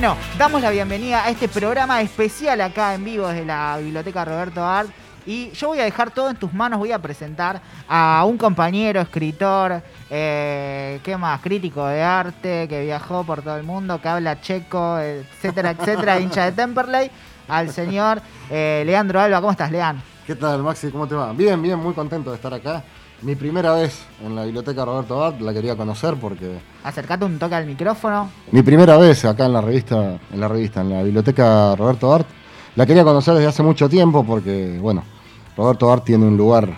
Bueno, damos la bienvenida a este programa especial acá en vivo desde la Biblioteca Roberto Art. Y yo voy a dejar todo en tus manos, voy a presentar a un compañero, escritor, eh, ¿qué más? Crítico de arte, que viajó por todo el mundo, que habla checo, etcétera, etcétera, hincha de Temperley, al señor eh, Leandro Alba. ¿Cómo estás, Leandro? ¿Qué tal, Maxi? ¿Cómo te va? Bien, bien, muy contento de estar acá. Mi primera vez en la biblioteca Roberto Art, la quería conocer porque. Acercate un toque al micrófono. Mi primera vez acá en la revista, en la revista, en la biblioteca Roberto Art. La quería conocer desde hace mucho tiempo porque, bueno, Roberto Art tiene un lugar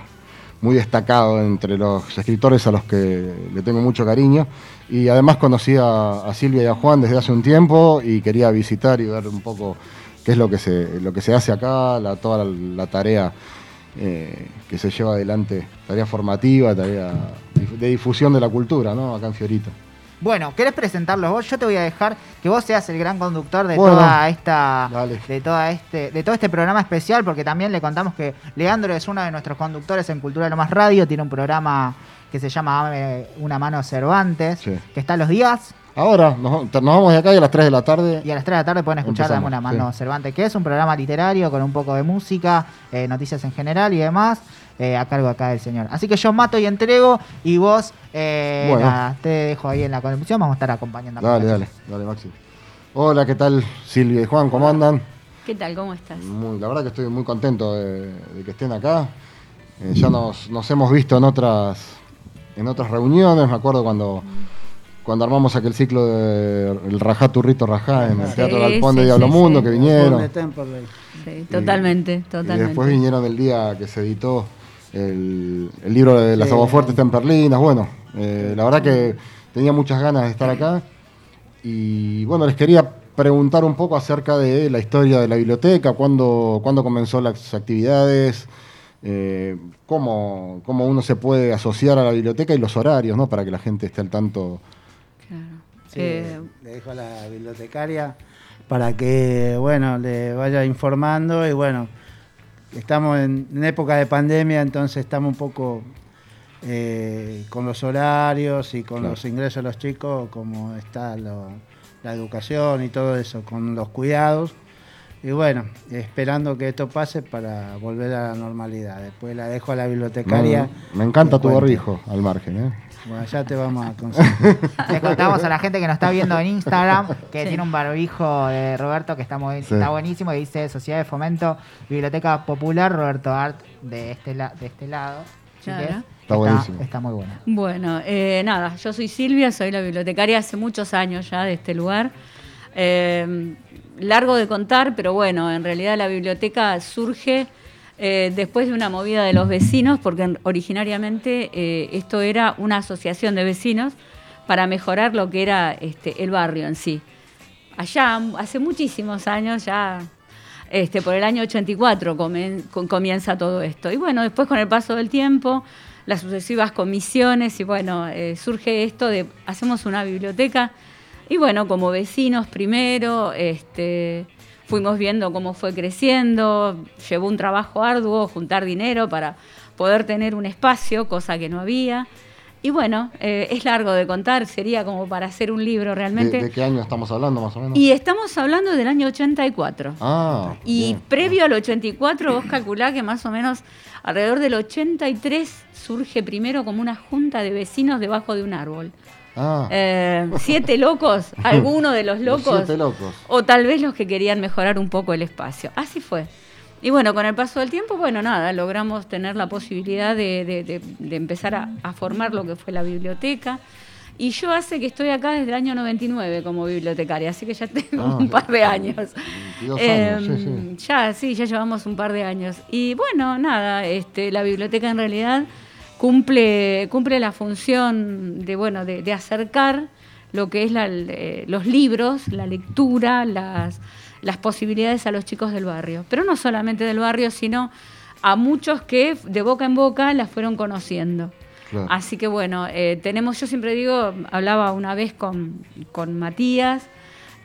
muy destacado entre los escritores a los que le tengo mucho cariño. Y además conocí a, Silvia y a Juan desde hace un tiempo y quería visitar y ver un poco qué es lo que se, lo que se hace acá, la, toda la tarea eh, que se lleva adelante, tarea formativa, tarea de difusión de la cultura, ¿no? Acá en Fiorito. Bueno, ¿querés presentarlos vos? Yo te voy a dejar que vos seas el gran conductor de toda esta de toda este de todo este programa especial porque también le contamos que Leandro es uno de nuestros conductores en Cultura de lo más Radio, tiene un programa que se llama Una mano Cervantes, que está los días Ahora, nos, vamos de acá y a las 3 de la tarde. Y a las 3 de la tarde pueden escuchar Dame una mano Cervantes, que es un programa literario con un poco de música, eh, noticias en general y demás, eh, a cargo acá del señor. Así que yo mato y entrego y vos, eh, nada, te dejo ahí en la conducción, vamos a estar acompañando. Dale, dale, dale, Maxi. Hola, ¿qué tal Silvia y Juan? ¿Cómo andan? ¿Qué tal? ¿Cómo estás? la verdad que estoy muy contento de, que estén acá. ya nos, nos, hemos visto en otras, en otras reuniones, me acuerdo cuando cuando armamos aquel ciclo de el Rajá Turrito Rajá en el Teatro Galpón de Diablo Mundo, que vinieron. Sí, totalmente, totalmente. Y después vinieron el día que se editó el, libro de las aguafuertes temperlinas. Bueno, eh, la verdad que tenía muchas ganas de estar acá. Y bueno, les quería preguntar un poco acerca de la historia de la biblioteca, cuándo, cuándo comenzó las actividades, eh, cómo, cómo, uno se puede asociar a la biblioteca y los horarios, ¿no? Para que la gente esté al tanto eh, le dejo a la bibliotecaria para que, bueno, le vaya informando y bueno, estamos en, época de pandemia, entonces estamos un poco eh, con los horarios y con los ingresos de los chicos, como está la educación y todo eso, con los cuidados. Y bueno, esperando que esto pase para volver a la normalidad. Después la dejo a la bibliotecaria. me encanta tu barbijo al margen, ¿eh? Bueno, ya te vamos a conseguir. Le contamos a la gente que nos está viendo en Instagram que tiene un barbijo de Roberto que está, muy, está buenísimo, y dice Sociedad de Fomento, Biblioteca Popular, Roberto Art, de este, de este lado. Está, buenísimo. Está muy bueno. Bueno, eh, nada, yo soy Silvia, soy la bibliotecaria hace muchos años ya de este lugar. Eh, largo de contar, pero bueno, en realidad la biblioteca surge eh, después de una movida de los vecinos, porque originariamente eh, esto era una asociación de vecinos para mejorar lo que era este, el barrio en sí. Allá, hace muchísimos años, ya este, por el año 84 comienza todo esto. Y bueno, después con el paso del tiempo, las sucesivas comisiones, y bueno, eh, surge esto de, hacemos una biblioteca, y bueno, como vecinos primero, este, fuimos viendo cómo fue creciendo, llevó un trabajo arduo, juntar dinero para poder tener un espacio, cosa que no había. Y bueno, eh, es largo de contar, sería como para hacer un libro realmente. ¿De, qué año estamos hablando más o menos? Y estamos hablando del año 84. Ah. Y previo al 84, vos calculás que más o menos alrededor del 83 surge primero como una junta de vecinos debajo de un árbol. Ah. Eh, siete locos, alguno de los locos, locos. O tal vez los que querían mejorar un poco el espacio. Así fue. Y bueno, con el paso del tiempo, bueno, nada, logramos tener la posibilidad de, empezar a, formar lo que fue la biblioteca. Y yo hace que estoy acá desde el año 99 como bibliotecaria, así que ya tengo ah, un par de años. Em, ya, sí, ya llevamos un par de años. Y bueno, nada, este, la biblioteca en realidad cumple, cumple la función de, bueno, de, acercar lo que es eh, los libros, la lectura, las, las posibilidades a los chicos del barrio. Pero no solamente del barrio, sino a muchos que de boca en boca las fueron conociendo. Así que bueno, eh, tenemos, yo siempre digo, hablaba una vez con, Matías,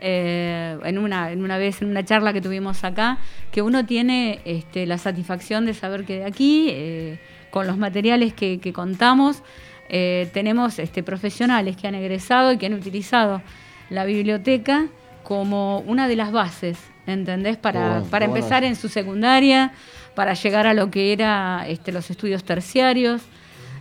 eh, en, una, en una vez en una charla que tuvimos acá, que uno tiene este, la satisfacción de saber que de aquí con los materiales que, contamos, eh, tenemos este, profesionales que han egresado y que han utilizado la biblioteca como una de las bases, ¿entendés? Para, para empezar en su secundaria, para llegar a lo que era este, los estudios terciarios.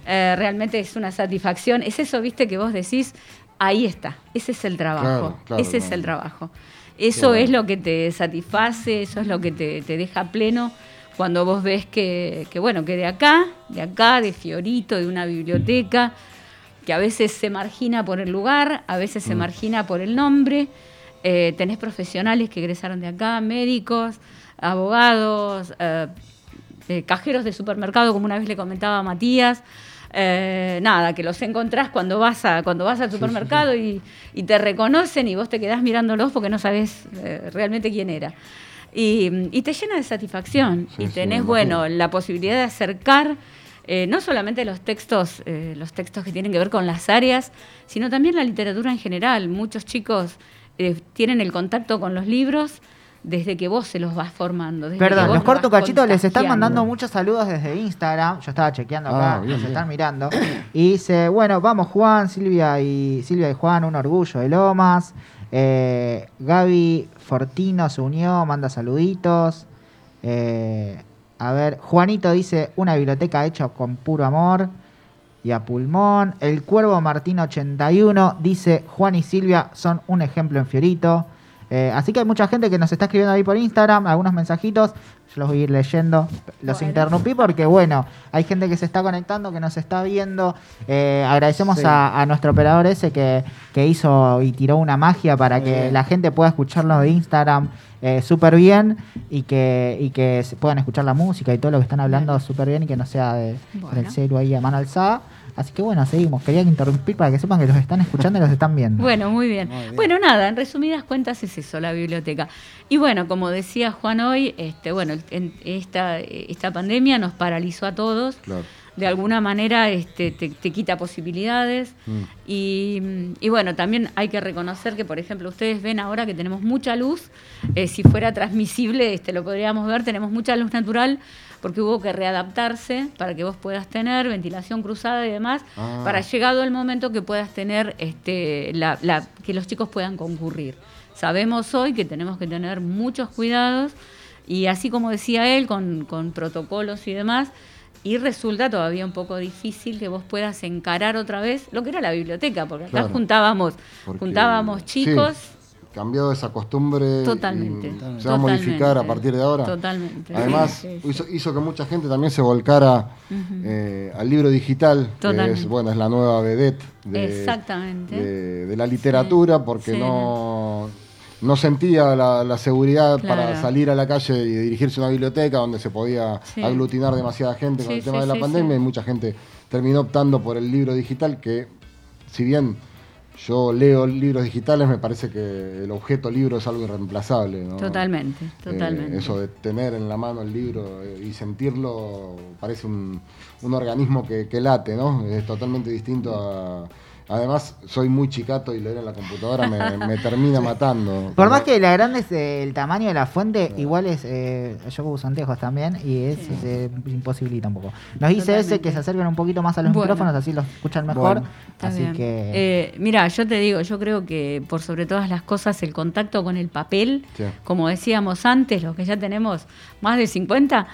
Eh, realmente es una satisfacción. Es eso, viste, que vos decís, ahí está, ese es el trabajo, ese es el trabajo. Eso es lo que te satisface, eso es lo que te, deja pleno cuando vos ves que, bueno, que de acá, de acá, de Fiorito, de una biblioteca, que a veces se margina por el lugar, a veces se mm. margina por el nombre, eh, tenés profesionales que egresaron de acá, médicos, abogados, eh, eh, cajeros de supermercado, como una vez le comentaba a Matías, eh, nada, que los encontrás cuando vas, a, cuando vas al supermercado Y, te reconocen y vos te quedás mirándolos porque no sabés eh, realmente quién era. Y, te llena de satisfacción y tenés, bueno, la posibilidad de acercar eh, no solamente los textos, los textos que tienen que ver con las áreas, sino también la literatura en general. Muchos chicos tienen el contacto con los libros desde que vos se los vas formando. Perdón, los corto cachito, les están mandando muchos saludos desde Instagram. Yo estaba chequeando acá, ah, están mirando. Y dice, bueno, vamos Juan, Silvia y Silvia y Juan, un orgullo de Lomas. Eh, Gaby Fortino se unió, manda saluditos. Eh, a ver, Juanito dice, una biblioteca hecha con puro amor y a pulmón. El Cuervo Martín 81 dice, Juan y Silvia son un ejemplo en Fiorito. Eh, así que hay mucha gente que nos está escribiendo ahí por Instagram, algunos mensajitos. Yo los voy a ir leyendo. Los interrumpí porque, bueno, hay gente que se está conectando, que nos está viendo. Eh, agradecemos a, nuestro operador ese que, hizo y tiró una magia para que la gente pueda escucharlo de Instagram eh, súper bien y que, y que puedan escuchar la música y todo lo que están hablando súper bien y que no sea de, del celu ahí a mano alzada. Así que bueno, seguimos. Quería interrumpir para que sepan que los están escuchando y los están viendo. Bueno, muy bien. Bueno, nada, en resumidas cuentas es eso, la biblioteca. Y bueno, como decía Juan hoy, este, bueno, esta, esta pandemia nos paralizó a todos. De alguna manera este, te, quita posibilidades. Mm. Y, bueno, también hay que reconocer que, por ejemplo, ustedes ven ahora que tenemos mucha luz. Eh, si fuera transmisible, este, lo podríamos ver, tenemos mucha luz natural porque hubo que readaptarse para que vos puedas tener ventilación cruzada y demás, ah. para llegado el momento que puedas tener este, la, que los chicos puedan concurrir. Sabemos hoy que tenemos que tener muchos cuidados y así como decía él, con, protocolos y demás, y resulta todavía un poco difícil que vos puedas encarar otra vez lo que era la biblioteca, porque acá juntábamos, juntábamos chicos cambiado esa costumbre Totalmente. se va a modificar a partir de ahora. Totalmente. Además, hizo, que mucha gente también se volcara eh, al libro digital, que es, bueno, es la nueva vedette de, de, la literatura, porque no, no. sentía la, seguridad para salir a la calle y dirigirse a una biblioteca donde se podía aglutinar demasiada gente con el tema de la pandemia y mucha gente terminó optando por el libro digital que, si bien yo leo libros digitales, me parece que el objeto libro es algo irreemplazable. Totalmente, eh, totalmente. eso de tener en la mano el libro eh, y sentirlo parece un, un organismo que, que, late, ¿no? Es totalmente distinto a Además, soy muy chicato y leer en la computadora me, termina matando. Por más que la grande es el tamaño de la fuente, igual es. Eh, yo uso anteojos también y es, eh, imposibilita un poco. Nos dice ese que se acerquen un poquito más a los micrófonos, así los escuchan mejor. así que. Eh, mira, yo te digo, yo creo que por sobre todas las cosas, el contacto con el papel, como decíamos antes, los que ya tenemos más de 50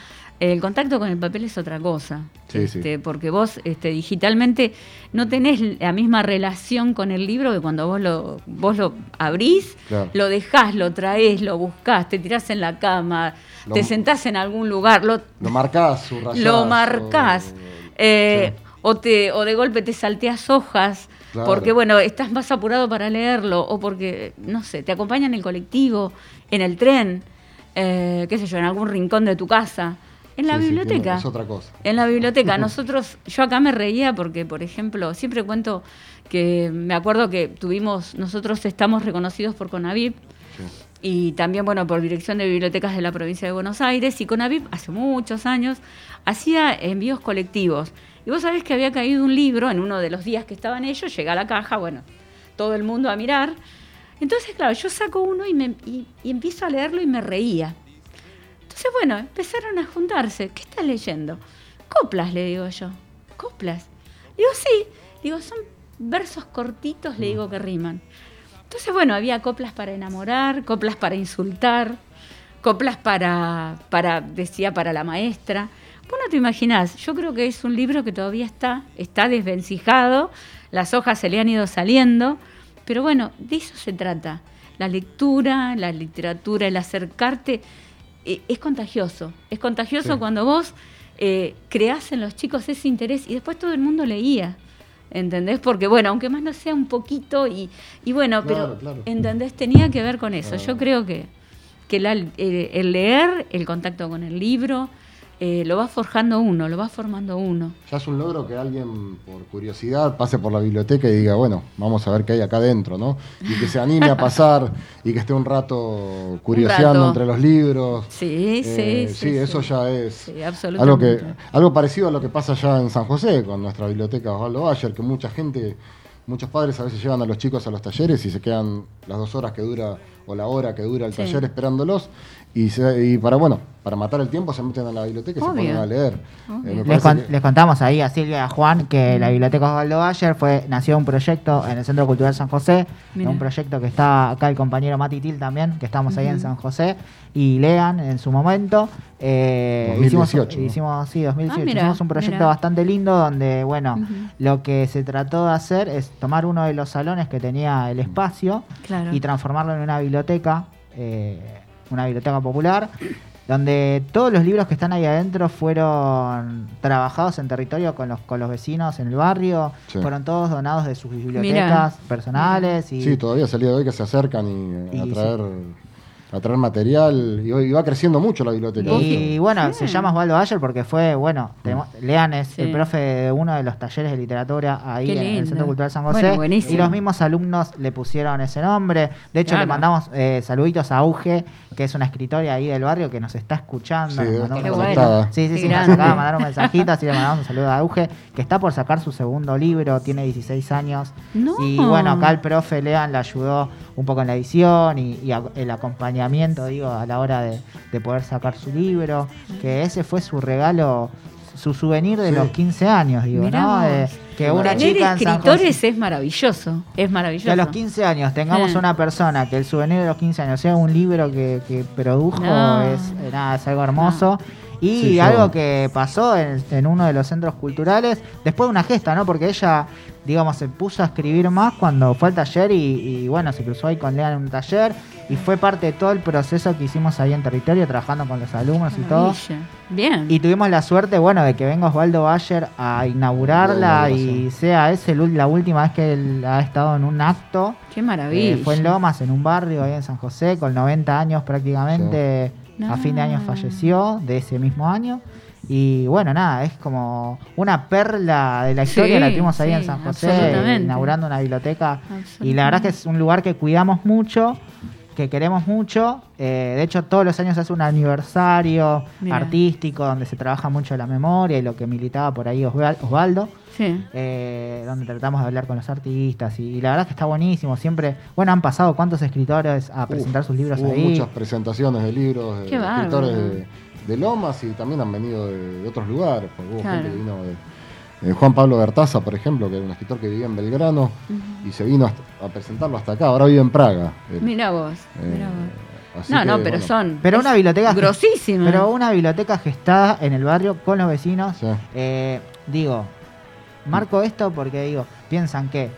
el contacto con el papel es otra cosa, este, porque vos este, digitalmente no tenés la misma relación con el libro que cuando vos lo, vos lo abrís, lo dejás, lo traés, lo buscás, te tirás en la cama, te sentás en algún lugar, lo, lo marcás, lo marcás, eh, o, te, o de golpe te salteas hojas. Porque, bueno, estás más apurado para leerlo, o porque, no sé, te acompaña en el colectivo, en el tren, eh, qué sé yo, en algún rincón de tu casa. En la biblioteca. es otra cosa. En la biblioteca. Nosotros, yo acá me reía porque, por ejemplo, siempre cuento que me acuerdo que tuvimos, nosotros estamos reconocidos por CONAVIP y también, bueno, por Dirección de Bibliotecas de la Provincia de Buenos Aires y CONAVIP hace muchos años hacía envíos colectivos. Y vos sabés que había caído un libro en uno de los días que estaban ellos, llega a la caja, bueno, todo el mundo a mirar. Entonces, claro, yo saco uno y, me, y empiezo a leerlo y me reía. Entonces, bueno, empezaron a juntarse. ¿Qué estás leyendo? Coplas, le digo yo. Coplas. Digo, sí. Digo, son versos cortitos, le digo, que riman. Entonces, bueno, había coplas para enamorar, coplas para insultar, coplas para, para decía, para la maestra. Vos no te imaginás, yo creo que es un libro que todavía está, está desvencijado, las hojas se le han ido saliendo, pero bueno, de eso se trata. La lectura, la literatura, el acercarte, eh, es contagioso. Es contagioso cuando vos eh, creás en los chicos ese interés y después todo el mundo leía. ¿Entendés? Porque, bueno, aunque más no sea un poquito, y, y bueno, pero, ¿entendés? Tenía que ver con eso. Yo creo que, que el leer, el contacto con el libro, eh, lo va forjando uno, lo va formando uno. Ya es un logro que alguien, por curiosidad, pase por la biblioteca y diga, bueno, vamos a ver qué hay acá adentro, ¿no? Y que se anime a pasar y que esté un rato curioseando entre los libros. Sí, sí, sí, sí. eso ya es algo, que, algo parecido a lo que pasa ya en San José con nuestra biblioteca Osvaldo Bayer, que mucha gente, muchos padres a veces llevan a los chicos a los talleres y se quedan las dos horas que dura o la hora que dura el taller esperándolos y, para bueno, para matar el tiempo se meten a la biblioteca y se ponen a leer. Eh, les, contamos ahí a Silvia y a Juan que la Biblioteca Osvaldo Bayer fue, nació un proyecto en el Centro Cultural San José, un proyecto que está acá el compañero Mati Til también, que estamos ahí en San José, y lean en su momento. Eh, 2018, hicimos, sí, 2018. Ah, hicimos un proyecto bastante lindo donde, bueno, lo que se trató de hacer es tomar uno de los salones que tenía el espacio y transformarlo en una biblioteca. Eh, una biblioteca popular, donde todos los libros que están ahí adentro fueron trabajados en territorio con los, con los vecinos en el barrio, fueron todos donados de sus bibliotecas personales. Y, sí, todavía salía de hoy que se acercan y, a traer a traer material y, va creciendo mucho la biblioteca. Y, bueno, se llama Osvaldo Ayer porque fue, bueno, mm. Lean es el profe de uno de los talleres de literatura ahí en el Centro Cultural San José. y los mismos alumnos le pusieron ese nombre. De hecho, le mandamos eh, saluditos a Auge, que es una escritora ahí del barrio que nos está escuchando. Sí, sí, sí, nos acaba de mandar un mensajito, así le mandamos un saludo a Auge, que está por sacar su segundo libro, tiene 16 años. Y bueno, acá el profe Lean le ayudó un poco en la edición y, el acompañamiento, digo, a la hora de, poder sacar su libro, que ese fue su regalo, su souvenir de los 15 años, digo, ¿no? que una chica escritores es maravilloso, es maravilloso. Que a los 15 años tengamos una persona que el souvenir de los 15 años sea un libro que, produjo, es, nada, es algo hermoso. Y algo que pasó en, uno de los centros culturales, después de una gesta, ¿no? Porque ella, digamos, se puso a escribir más cuando fue al taller y, bueno, se cruzó ahí con Lea en un taller y fue parte de todo el proceso que hicimos ahí en territorio, trabajando con los alumnos y todo. Bien. Y tuvimos la suerte, bueno, de que venga Osvaldo Bayer a inaugurarla y sea esa la última vez que él ha estado en un acto. Qué maravilla. fue en Lomas, en un barrio ahí en San José, con 90 años prácticamente. A fin de año falleció, de ese mismo año. Y bueno, nada, es como una perla de la historia. la tuvimos ahí en San José, inaugurando una biblioteca. Y la verdad es que es un lugar que cuidamos mucho, que queremos mucho. Eh, de hecho, todos los años hace un aniversario artístico donde se trabaja mucho la memoria y lo que militaba por ahí Osvaldo. Eh, donde tratamos de hablar con los artistas y, la verdad es que está buenísimo. Siempre, bueno, han pasado cuántos escritores a presentar sus libros hubo muchas presentaciones de libros de escritores de, Lomas y también han venido de, otros lugares. Hubo gente que vino de, eh, Juan Pablo Bertaza, por ejemplo, que era un escritor que vivía en Belgrano y se vino a presentarlo hasta acá. Ahora vive en Praga. Mira vos, eh, vos. no, no, pero son. Pero una biblioteca. Grosísima. Pero una biblioteca gestada en el barrio con los vecinos. digo, Marco esto porque digo, piensan que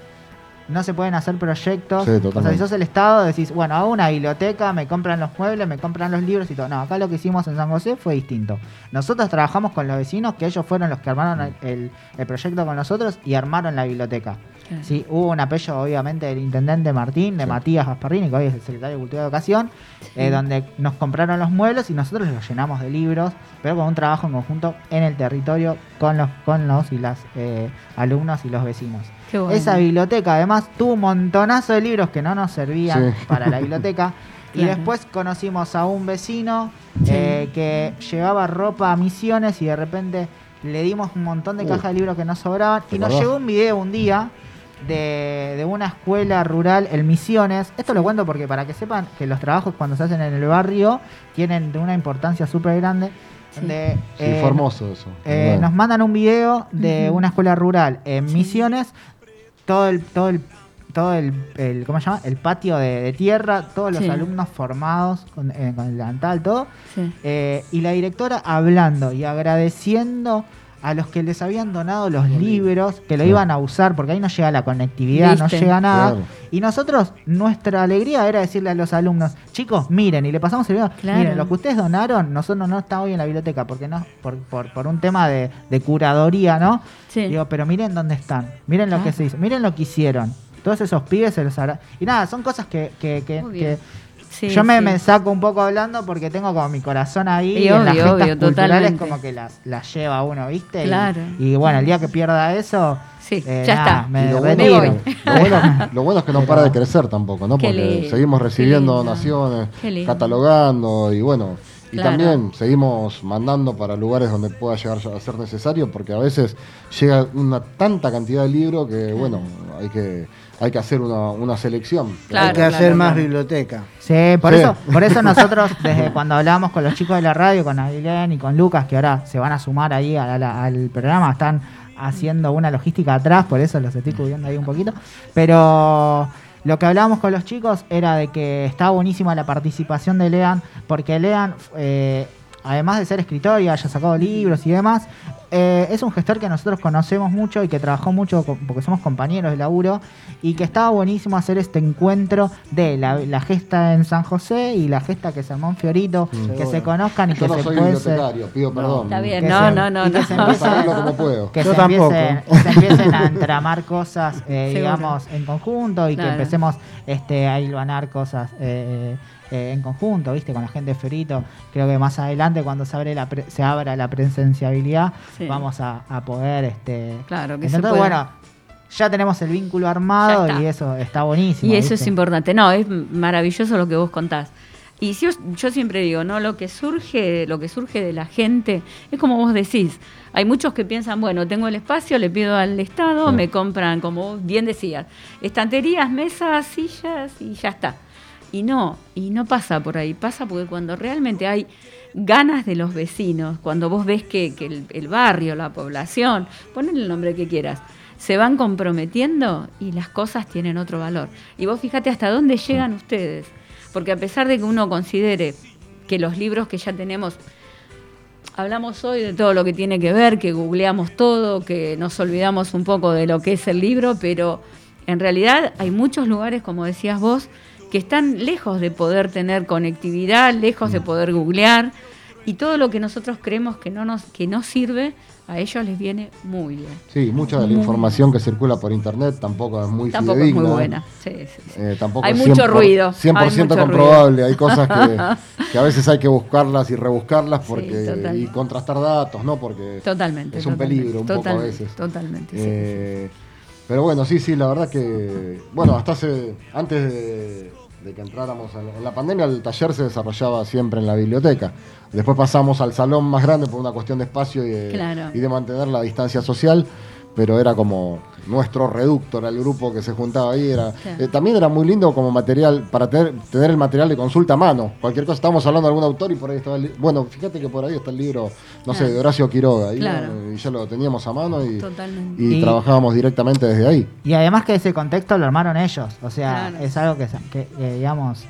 no se pueden hacer proyectos. o sea, si sos el Estado, decís, bueno, hago una biblioteca, me compran los muebles, me compran los libros y todo. No, acá lo que hicimos en San José fue distinto. Nosotros trabajamos con los vecinos, que ellos fueron los que armaron el, el proyecto con nosotros y armaron la biblioteca. Sí, hubo un apello, obviamente, del intendente Martín, de Matías Gasparrini, que hoy es el secretario de Cultura y Educación, eh, donde nos compraron los muebles y nosotros los llenamos de libros, pero con un trabajo en conjunto en el territorio con los, con los y las eh, alumnos y los vecinos. Esa biblioteca, además, tuvo un montonazo de libros que no nos servían para la biblioteca. Y después conocimos a un vecino eh, que llevaba ropa a misiones y de repente le dimos un montón de cajas de libros que nos sobraban. Y nos llegó un video un día de, una escuela rural en Misiones. Esto lo cuento porque para que sepan que los trabajos cuando se hacen en el barrio tienen de una importancia súper grande. De, eh, formoso eso. Eh, nos mandan un video de una escuela rural en Misiones. Todo el, todo el todo el, el ¿cómo se llama? El patio de, de tierra, todos los Sí. alumnos formados con, eh, con el delantal, todo. Sí. Eh, y la directora hablando y agradeciendo a los que les habían donado los libros, que lo Sí. iban a usar, porque ahí no llega la conectividad, no llega nada. Claro. Y nosotros, nuestra alegría era decirle a los alumnos, chicos, miren, y le pasamos el video, Claro. miren, lo que ustedes donaron, nosotros no está hoy en la biblioteca, porque no, por, por, por un tema de, de curadoría, ¿no? Sí. Digo, pero miren dónde están, miren lo que se hizo, miren lo que hicieron. Todos esos pibes se los hará. Y nada, son cosas que, que, que- Muy que bien. Sí, yo me, sí. me saco un poco hablando porque tengo como mi corazón ahí Y y, en las obvio, obvio, culturales totalmente. como que las, las lleva uno, ¿viste? Y- Claro. Y, bueno, el día que pierda eso, Sí, eh, ya nada, está. me lo, bueno, lo, bueno, lo bueno es que no para de crecer tampoco, ¿no? Porque lindo, seguimos recibiendo donaciones, catalogando y bueno. Y Claro. también seguimos mandando para lugares donde pueda llegar a ser necesario, porque a veces llega una tanta cantidad de libros que, bueno, hay que, hay que hacer una, una selección. Claro, Hay que hacer claro, más biblioteca. Sí, por Sí. eso, por eso nosotros, desde cuando hablamos con los chicos de la radio, con Ailén y con Lucas, que ahora se van a sumar ahí al programa, están haciendo una logística atrás, por eso los estoy cubriendo ahí un poquito. Pero lo que hablábamos con los chicos era de que está buenísima la participación de Lean, porque Lean, eh, además de ser escritor y haya sacado libros y demás, eh, es un gestor que nosotros conocemos mucho y que trabajó mucho con- porque somos compañeros de laburo y que estaba buenísimo hacer este encuentro de la, la gesta en San José y la gesta que es en Monfiorito, Mm. que se conozcan y Yo que no se soy bibliotecario, pido perdón. Está bien, que no, se- no, no, que no. se empiecen- sacarlo como puedo. que Yo se, tampoco. empiecen, se empiecen a entramar cosas, eh, digamos, en conjunto y que empecemos este, a hilvanar cosas eh, eh, en conjunto, ¿viste? Con la gente de Fiorito. Creo que más adelante, cuando se, abre la pre- se abra la presenciabilidad, Sí. vamos a, a poder... Este, Claro, que se entonces, pueda. bueno, ya tenemos el vínculo armado y eso está buenísimo. Y eso ¿viste? es importante. No, es maravilloso lo que vos contás. Y si yo, yo siempre digo, ¿no? Lo que surge, lo que surge de la gente, es como vos decís. Hay muchos que piensan, bueno, tengo el espacio, le pido al Estado, Sí. me compran, como vos bien decías, estanterías, mesas, sillas y ya está. Y no, y no pasa por ahí, pasa porque cuando realmente hay ganas de los vecinos, cuando vos ves que, que el, el barrio, la población, ponle el nombre que quieras, se van comprometiendo y las cosas tienen otro valor. Y vos fíjate hasta dónde llegan ustedes, porque a pesar de que uno considere que los libros que ya tenemos, hablamos hoy de todo lo que tiene que ver, que googleamos todo, que nos olvidamos un poco de lo que es el libro, pero en realidad hay muchos lugares, como decías vos, que están lejos de poder tener conectividad, lejos de poder googlear, y todo lo que nosotros creemos que no nos que no sirve, a ellos les viene muy bien. Sí, mucha de la información que circula por internet tampoco es muy Tampoco es fidedigna. muy buena. Sí, sí, sí. Eh, tampoco Hay es mucho 100%, ruido, hay 100% mucho comprobable. Hay cosas que, que a veces hay que buscarlas y rebuscarlas porque y contrastar datos, ¿no? Porque Totalmente. es un totalmente, peligro un poco a veces. Totalmente. sí, Eh, Pero bueno, sí, sí, la verdad que, bueno, hasta hace, antes de, de que entráramos en, en la pandemia, el taller se desarrollaba siempre en la biblioteca. Después pasamos al salón más grande por una cuestión de espacio y de, Claro. y de mantener la distancia social, pero era como nuestro reducto, era el grupo que se juntaba ahí. Era, eh, también era muy lindo como material, para tener, tener el material de consulta a mano. Cualquier cosa, estábamos hablando de algún autor y por ahí estaba el Bueno, fíjate que por ahí está el libro, no sé, de Horacio Quiroga. y, Claro. bueno, y ya lo teníamos a mano y, y Y- trabajábamos directamente desde ahí. Y además que ese contexto lo armaron ellos. O sea, Claro. es algo que, que, que, digamos,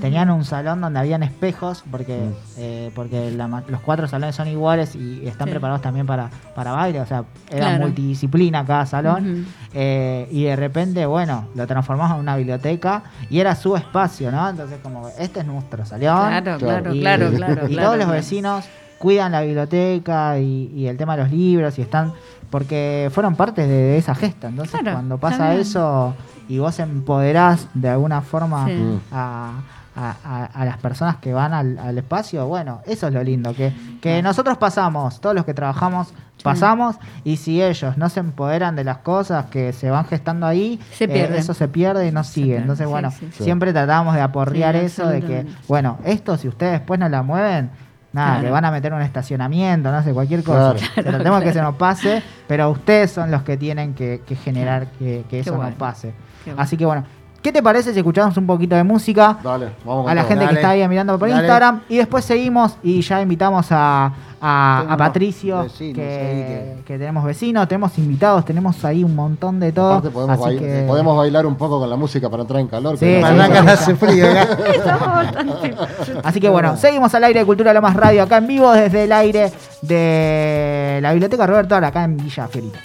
tenían un salón donde habían espejos, porque Mm. eh, porque la los cuatro salones son iguales y están Sí. preparados también para, para baile. O sea, era Claro. multidisciplina cada salón. Eh, y de repente, bueno, lo transformamos en una biblioteca y era su espacio, ¿no? Entonces, como, este es nuestro salón. Claro, claro, Y- claro, claro. y claro, todos los vecinos cuidan la biblioteca y, y el tema de los libros y están porque fueron parte de, de esa gesta. Entonces, Claro, cuando pasa eso y vos empoderás de alguna forma Sí. A, a- a- a las personas que van al, al espacio, bueno, eso es lo lindo, que, que nosotros pasamos, todos los que trabajamos pasamos y si ellos no se empoderan de las cosas que se van gestando ahí, Se eh, eso se pierde y no sigue. pierde, Entonces, bueno, sí. Sí. siempre tratamos de aporrear Sí, eso, de que, bueno, esto si ustedes después no la mueven, nada, Claro. le van a meter un estacionamiento, no sé, cualquier cosa. Claro. Tratemos que se nos pase, pero ustedes son los que tienen que, que generar que, eso bueno. no pase. Bueno. Así que bueno, ¿Qué te parece si escuchamos un poquito de música? Dale, vamos con a la todo. gente que está ahí mirando por Dale. Instagram y después seguimos y ya invitamos a, a- Patricio vecinos que, que- que tenemos vecinos, tenemos invitados, tenemos ahí un montón de todo. Aparte podemos, así bail- que- podemos bailar un poco con la música para entrar en calor. Sí, que sí, no sí. cagarse frío. ¿eh? Así que bueno, seguimos al aire de Cultura Lo Más Radio acá en vivo desde el aire de la Biblioteca Roberto Ara, acá en Villa Fiorita.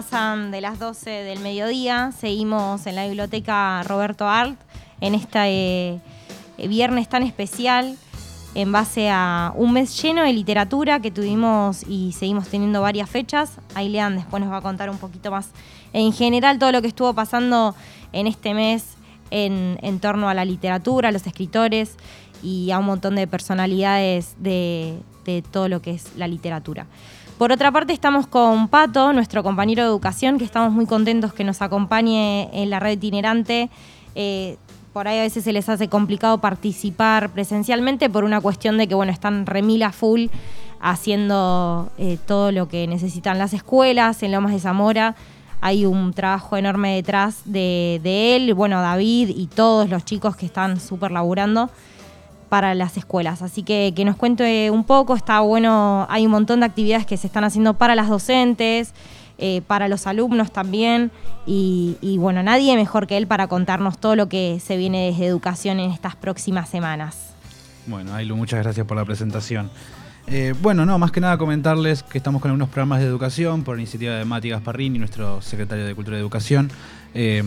Pasan de las 12 del mediodía. Seguimos en la biblioteca Roberto Art en este viernes tan especial en base a un mes lleno de literatura que tuvimos y seguimos teniendo varias fechas. Ailean después nos va a contar un poquito más en general todo lo que estuvo pasando en este mes en, torno a la literatura, a los escritores y a un montón de personalidades de, de todo lo que es la literatura. Por otra parte, estamos con Pato, nuestro compañero de educación, que estamos muy contentos que nos acompañe en la red itinerante. Eh, por ahí a veces se les hace complicado participar presencialmente por una cuestión de que, bueno, están remila full haciendo eh, todo lo que necesitan las escuelas en Lomas de Zamora. Hay un trabajo enorme detrás de, él, bueno, David y todos los chicos que están súper laburando para las escuelas. Así que que nos cuente un poco, está bueno, hay un montón de actividades que se están haciendo para las docentes, eh, para los alumnos también, y, bueno, nadie mejor que él para contarnos todo lo que se viene desde educación en estas próximas semanas. Bueno, Ailu, muchas gracias por la presentación. Eh, bueno, no, más que nada comentarles que estamos con algunos programas de educación por iniciativa de Mati Gasparrini, nuestro secretario de Cultura y Educación. Eh,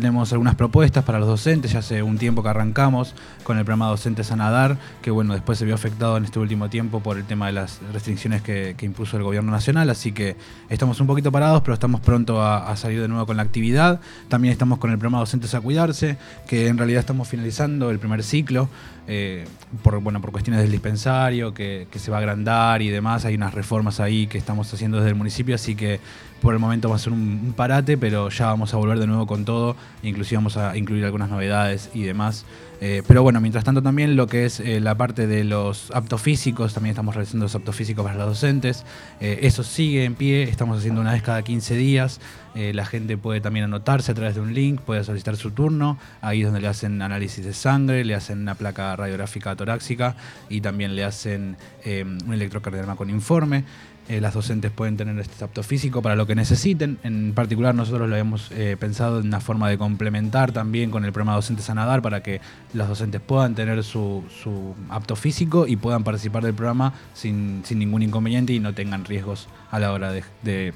tenemos algunas propuestas para los docentes, ya hace un tiempo que arrancamos con el programa Docente Sanadar, que bueno, después se vio afectado en este último tiempo por el tema de las restricciones que, impuso el gobierno nacional, así que estamos un poquito parados, pero estamos pronto a, a salir de nuevo con la actividad. También estamos con el programa Docentes a Cuidarse, que en realidad estamos finalizando el primer ciclo. Eh, por, bueno, por cuestiones del dispensario, que, se va a agrandar y demás. Hay unas reformas ahí que estamos haciendo desde el municipio, así que por el momento va a ser un parate, pero ya vamos a volver de nuevo con todo, inclusive vamos a incluir algunas novedades y demás. Eh, pero bueno, mientras tanto también lo que es eh, la parte de los aptos físicos, también estamos realizando los aptos físicos para los docentes. Eh, eso sigue en pie, estamos haciendo una vez cada 15 días. la gente puede también anotarse a través de un link, puede solicitar su turno. Ahí es donde le hacen análisis de sangre, le hacen una placa radiográfica torácica y también le hacen un electrocardiograma con informe. Eh, las docentes pueden tener este apto físico para lo que necesiten. En particular nosotros lo habíamos eh, pensado en una forma de complementar también con el programa Docente Sanadar para que las docentes puedan tener su, su apto físico y puedan participar del programa sin, sin, ningún inconveniente y no tengan riesgos a la hora de, de,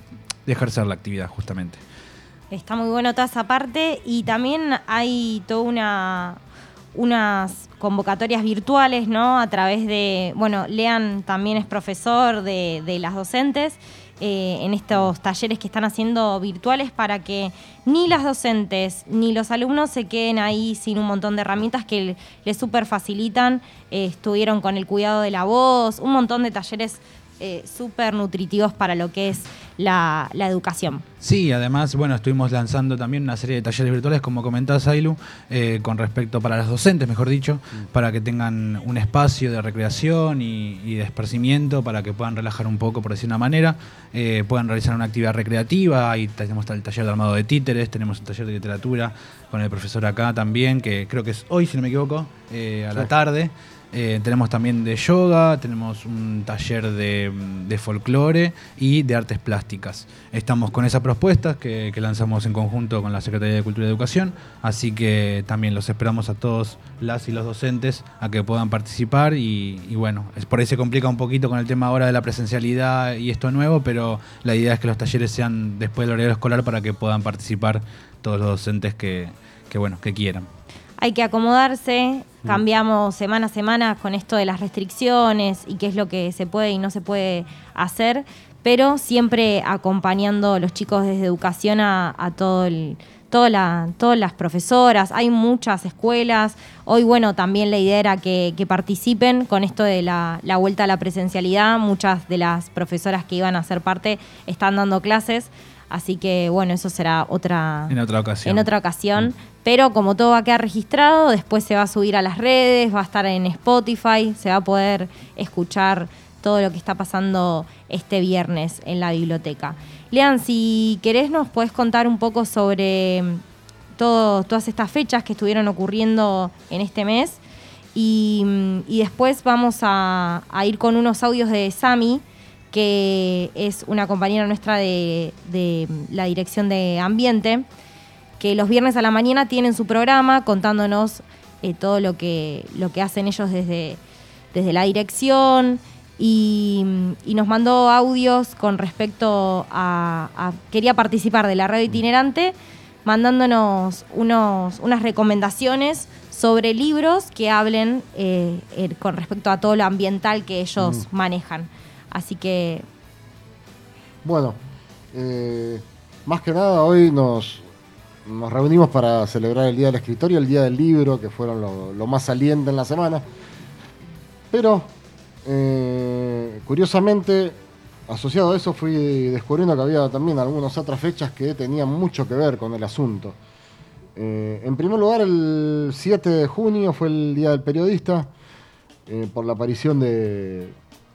de ejercer la actividad justamente. Está muy bueno toda esa parte y también hay toda una, unas convocatorias virtuales, ¿no? A través de, bueno, Lean también es profesor de, las docentes eh, en estos talleres que están haciendo virtuales para que ni las docentes ni los alumnos se queden ahí sin un montón de herramientas que les súper facilitan. Eh, estuvieron con el cuidado de la voz, un montón de talleres eh, súper nutritivos para lo que es la, la, educación. Sí, además, bueno, estuvimos lanzando también una serie de talleres virtuales, como comentaba Ailu, eh, con respecto para las docentes, mejor dicho, para que tengan un espacio de recreación y, y, de esparcimiento, para que puedan relajar un poco, por decir una manera, eh, puedan realizar una actividad recreativa. Ahí tenemos el taller de armado de títeres, tenemos el taller de literatura con el profesor acá también, que creo que es hoy, si no me equivoco, eh, a la tarde. Eh, tenemos también de yoga, tenemos un taller de, folclore y de artes plásticas. Estamos con esas propuestas que, lanzamos en conjunto con la Secretaría de Cultura y Educación, así que también los esperamos a todos las y los docentes a que puedan participar y, bueno, es por ahí se complica un poquito con el tema ahora de la presencialidad y esto nuevo, pero la idea es que los talleres sean después del horario escolar para que puedan participar todos los docentes que bueno, que quieran hay que acomodarse, cambiamos semana a semana con esto de las restricciones y qué es lo que se puede y no se puede hacer, pero siempre acompañando a los chicos desde educación a, a todo el, la, todas las profesoras, hay muchas escuelas. Hoy, bueno, también la idea era que, que participen con esto de la, la, vuelta a la presencialidad. Muchas de las profesoras que iban a ser parte están dando clases. Así que, bueno, eso será otra, en otra ocasión. En otra ocasión. Mm. Pero como todo va a quedar registrado, después se va a subir a las redes, va a estar en Spotify, se va a poder escuchar todo lo que está pasando este viernes en la biblioteca. Lean, si querés nos podés contar un poco sobre todo, todas estas fechas que estuvieron ocurriendo en este mes y, y después vamos a, ir con unos audios de Sami, que es una compañera nuestra de, de la Dirección de Ambiente que los viernes a la mañana tienen su programa contándonos eh, todo lo que, lo que hacen ellos desde, desde la dirección y, y, nos mandó audios con respecto a, a, Quería participar de la radio itinerante, mandándonos unos, unas recomendaciones sobre libros que hablen eh, eh, con respecto a todo lo ambiental que ellos mm. manejan. Así que... Bueno, eh, más que nada hoy nos, nos reunimos para celebrar el Día del Escritor y el Día del Libro, que fueron lo, lo más saliente en la semana. Pero, eh, curiosamente, asociado a eso fui descubriendo que había también algunas otras fechas que tenían mucho que ver con el asunto. Eh, en primer lugar, el 7 de junio fue el Día del Periodista, eh, por la aparición de,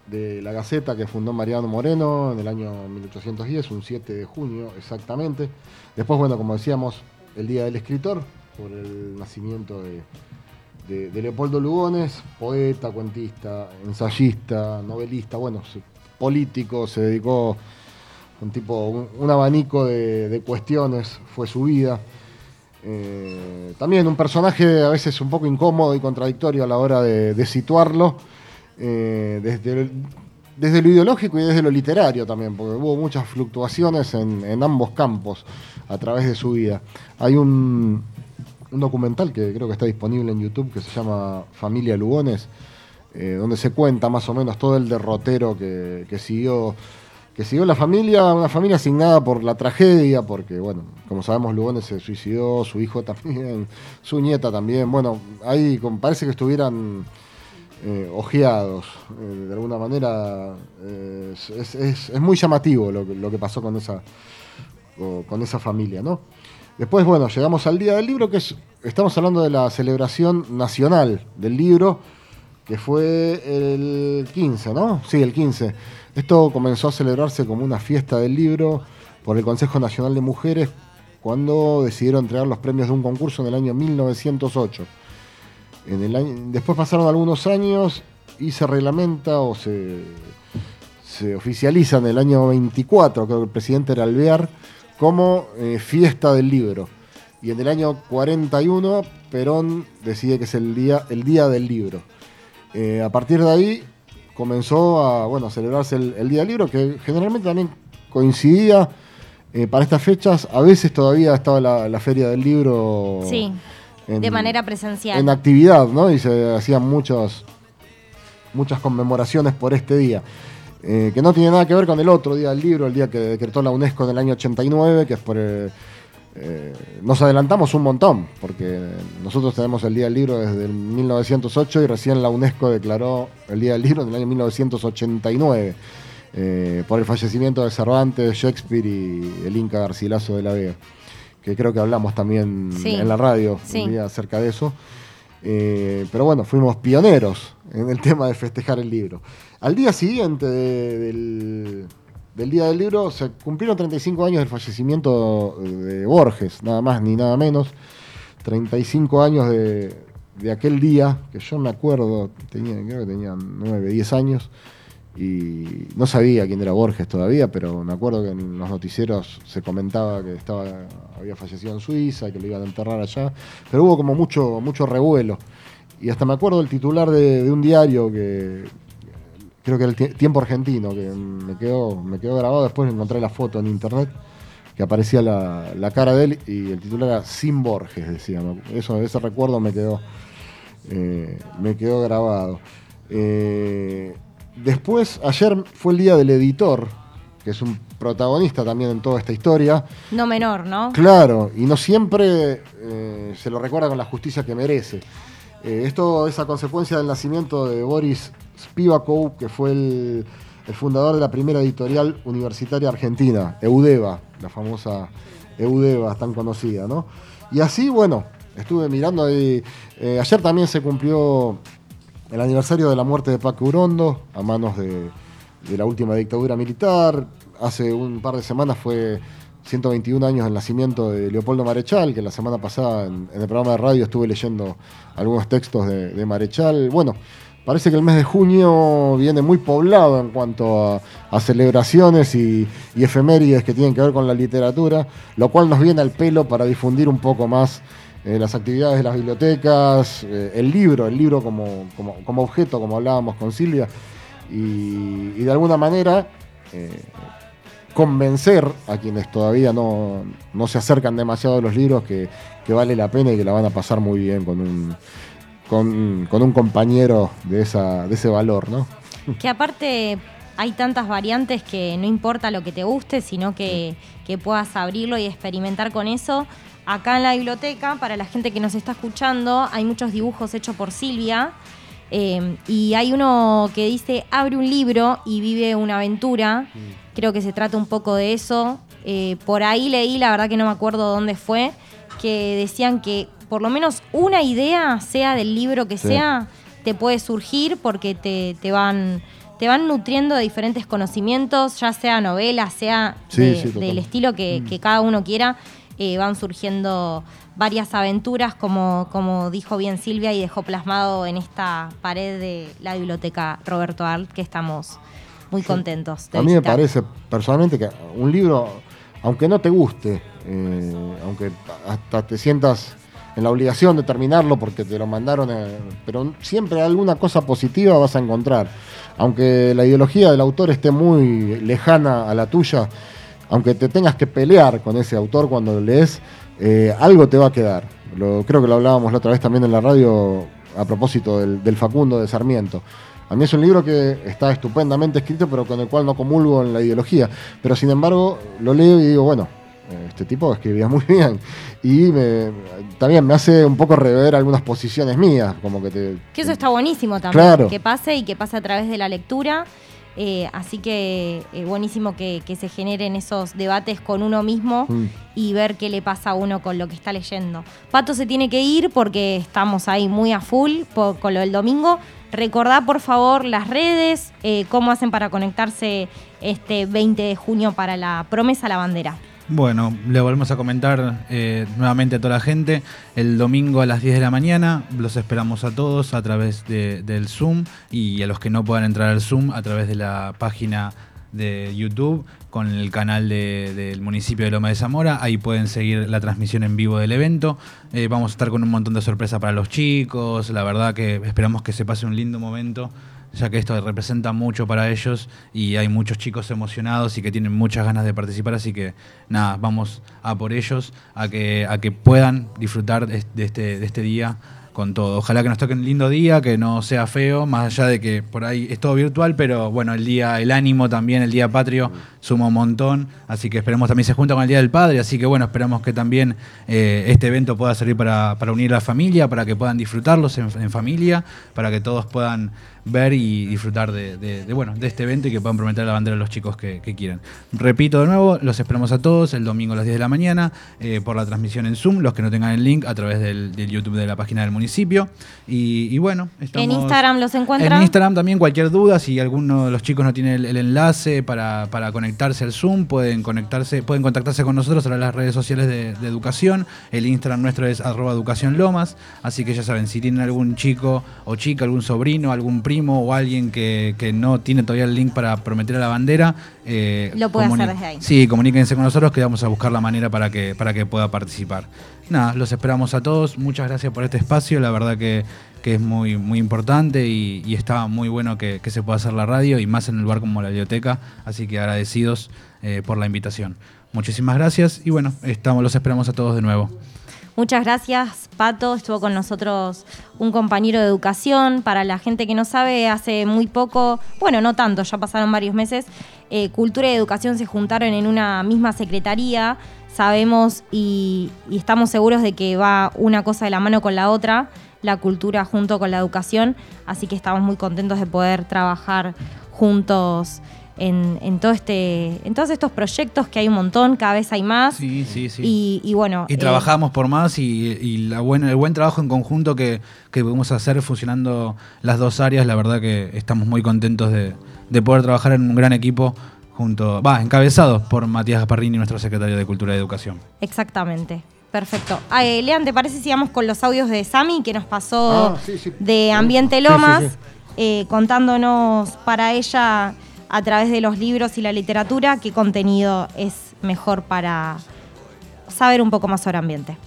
de la Gaceta que fundó Mariano Moreno en el año 1810, un 7 de junio exactamente. Después, bueno, como decíamos, el Día del Escritor, por el nacimiento de, de, Leopoldo Lugones, poeta, cuentista, ensayista, novelista, bueno, político, se dedicó un tipo, un, abanico de, cuestiones, fue su vida. Eh, también un personaje a veces un poco incómodo y contradictorio a la hora de situarlo eh, desde, desde lo ideológico y desde lo literario también, porque hubo muchas fluctuaciones en, en ambos campos. a través de su vida. Hay un, un documental que creo que está disponible en YouTube que se llama Familia Lugones, eh, donde se cuenta más o menos todo el derrotero que, siguió que siguió la familia, una familia asignada por la tragedia, porque, bueno, como sabemos, Lugones se suicidó, su hijo también, su nieta también. Bueno, ahí parece que estuvieran eh, ojeados. eh, de alguna manera, eh, es, es- muy llamativo lo, que- lo que pasó con esa, con esa familia, ¿no? Después, bueno, llegamos al Día del Libro, que es, estamos hablando de la celebración nacional del libro, que fue el 15, ¿no? Sí, el 15. Esto comenzó a celebrarse como una fiesta del libro por el Consejo Nacional de Mujeres cuando decidieron entregar los premios de un concurso en el año 1908. Después pasaron algunos años y se reglamenta o se, se oficializa en el año 24, creo que el presidente era Alvear, como eh, fiesta del libro. Y en el año 41 Perón decide que es el día, el día del libro. Eh, a partir de ahí comenzó a bueno, a celebrarse el, Día del Libro, que generalmente también coincidía eh, para estas fechas. A veces todavía estaba la Feria del Libro Sí, en- de manera presencial. en actividad, ¿no? Y se hacían muchos, muchas conmemoraciones por este día. Eh, que no tiene nada que ver con el otro día del libro, el día que decretó la UNESCO en el año 89, que es por... eh, nos adelantamos un montón, porque nosotros tenemos el Día del Libro desde el 1908 y recién la UNESCO declaró el Día del Libro en el año 1989, eh, por el fallecimiento de Cervantes, Shakespeare y el Inca Garcilaso de la Vega, que creo que hablamos también Sí. en la radio Sí. un día acerca de eso. Eh, pero bueno, fuimos pioneros en el tema de festejar el libro. Al día siguiente de- del, del Día del Libro se cumplieron 35 años del fallecimiento de Borges, nada más ni nada menos. 35 años de, de aquel día, que yo me acuerdo, tenía, creo que tenía 9, 10 años, y no sabía quién era Borges todavía, pero me acuerdo que en los noticieros se comentaba que estaba, había fallecido en Suiza, que lo iban a enterrar allá, pero hubo como mucho, mucho revuelo. Y hasta me acuerdo del titular de, un diario que creo que era el Tie- Tiempo Argentino, que me quedó, me quedó grabado, después encontré la foto en internet, que aparecía la, la cara de él y el titular era Sin Borges, decía. Eso, ese recuerdo me quedó, eh, me quedó grabado. Eh, después, ayer fue el día del editor, que es un protagonista también en toda esta historia. No menor, ¿no? Claro, y no siempre eh, se lo recuerda con la justicia que merece. Eh, esto es a consecuencia del nacimiento de Boris Spivakov, que fue el, el fundador de la primera editorial universitaria argentina, Eudeva, la famosa Eudeva tan conocida, ¿no? Y así, bueno, estuve mirando ahí. eh, ayer también se cumplió el aniversario de la muerte de Paco Urondo a manos de, la última dictadura militar. Hace un par de semanas fue 121 años del nacimiento de Leopoldo Marechal, que la semana pasada en, el programa de radio estuve leyendo algunos textos de, Marechal. Bueno, parece que el mes de junio viene muy poblado en cuanto a, celebraciones y efemérides que tienen que ver con la literatura, lo cual nos viene al pelo para difundir un poco más eh, las actividades de las bibliotecas, eh, el libro, el libro como, como, objeto, como hablábamos con Silvia, y, y de alguna manera eh, convencer a quienes todavía no, no se acercan demasiado a los libros que, que vale la pena y que la van a pasar muy bien con un, con, con un compañero de, esa, de ese valor, ¿no? Que aparte hay tantas variantes que no importa lo que te guste, sino que, que puedas abrirlo y experimentar con eso. Acá en la biblioteca, para la gente que nos está escuchando, hay muchos dibujos hechos por Silvia. eh, y hay uno que dice, abre un libro y vive una aventura. Creo que se trata un poco de eso. Eh, por ahí leí, la verdad que no me acuerdo dónde fue, que decían que por lo menos una idea, sea del libro que Sí. sea, te puede surgir porque te, te van te van nutriendo de diferentes conocimientos, ya sea novela, sea Sí, de- sí, total. del estilo que, que cada uno quiera, eh, van surgiendo varias aventuras, como, como dijo bien Silvia y dejó plasmado en esta pared de la biblioteca Roberto Art, que estamos muy contentos de A mí me parece personalmente que un libro, aunque no te guste, eh, aunque hasta te sientas en la obligación de terminarlo porque te lo mandaron, pero siempre alguna cosa positiva vas a encontrar. Aunque la ideología del autor esté muy lejana a la tuya, aunque te tengas que pelear con ese autor cuando lo lees, eh, algo te va a quedar. Lo, creo que lo hablábamos la otra vez también en la radio a propósito del Facundo de Sarmiento. A mí es un libro que está estupendamente escrito, pero con el cual no comulgo en la ideología. Pero sin embargo, lo leo y digo, bueno, este tipo escribía muy bien. Y me- también me hace un poco rever algunas posiciones mías, como que te... Que eso está buenísimo también, Claro. que pase y que pase a través de la lectura. Eh, así que eh, buenísimo que, que se generen esos debates con uno mismo Mm. y ver qué le pasa a uno con lo que está leyendo. Pato se tiene que ir porque estamos ahí muy a full con lo del domingo. Recordá por favor las redes, eh, cómo hacen para conectarse este 20 de junio para la promesa a la bandera. Bueno, le volvemos a comentar eh, nuevamente a toda la gente. El domingo a las 10 de la mañana los esperamos a todos a través de- del Zoom y a los que no puedan entrar al Zoom a través de la página de YouTube con el canal de- del municipio de Loma de Zamora. Ahí pueden seguir la transmisión en vivo del evento. Eh, vamos a estar con un montón de sorpresas para los chicos. La verdad que esperamos que se pase un lindo momento ya que esto representa mucho para ellos y hay muchos chicos emocionados y que tienen muchas ganas de participar, así que nada, vamos a por ellos, a que, a que puedan disfrutar de, este, de este día con todo. Ojalá que nos toque un lindo día, que no sea feo, más allá de que por ahí es todo virtual, pero bueno, el día, el ánimo también, el día patrio suma un montón, así que esperemos también se junta con el Día del Padre, así que bueno, esperamos que también eh, este evento pueda servir para, para unir a la familia, para que puedan disfrutarlos en, en familia, para que todos puedan ver y disfrutar de, de- de, bueno, de este evento y que puedan prometer la bandera a los chicos que, que quieran. Repito de nuevo, los esperamos a todos el domingo a las 10 de la mañana eh, por la transmisión en Zoom, los que no tengan el link a través del, del YouTube de la página del municipio. Y, y bueno, estamos... En Instagram los encuentran. En Instagram también cualquier duda, si alguno de los chicos no tiene el, el enlace para, para conectarse al Zoom, pueden conectarse, pueden contactarse con nosotros a las redes sociales de, de educación. El Instagram nuestro es arroba educación lomas, así que ya saben, si tienen algún chico o chica, algún sobrino, algún primo o alguien que, que no tiene todavía el link para prometer a la bandera, eh, Lo puede hacer desde ahí. Sí, comuníquense con nosotros que vamos a buscar la manera para que, para que pueda participar. Nada, los esperamos a todos. Muchas gracias por este espacio. La verdad que, que es muy, muy importante y, y está muy bueno que, que se pueda hacer la radio y más en un lugar como la biblioteca. Así que agradecidos eh, por la invitación. Muchísimas gracias y bueno, estamos, los esperamos a todos de nuevo. Muchas gracias, Pato. Estuvo con nosotros un compañero de educación. Para la gente que no sabe, hace muy poco, bueno, no tanto, ya pasaron varios meses, eh, Cultura y Educación se juntaron en una misma secretaría. Sabemos y, y estamos seguros de que va una cosa de la mano con la otra, la cultura junto con la educación. Así que estamos muy contentos de poder trabajar juntos en, en todo este, en todos estos proyectos que hay un montón, cada vez hay más. Sí, sí, sí. Y, y bueno. Y eh, trabajamos por más y, y la buena, el buen trabajo en conjunto que, que podemos hacer fusionando las dos áreas, la verdad que estamos muy contentos de, de poder trabajar en un gran equipo junto, va, encabezados por Matías Gasparrini, nuestro secretario de Cultura y Educación. Exactamente. Perfecto. Ah, eh, Lean, ¿te parece si vamos con los audios de Sami que nos pasó Ah, sí, sí. de Ambiente Sí, sí, Lomas, sí. eh, contándonos para ella a través de los libros y la literatura qué contenido es mejor para saber un poco más sobre ambiente?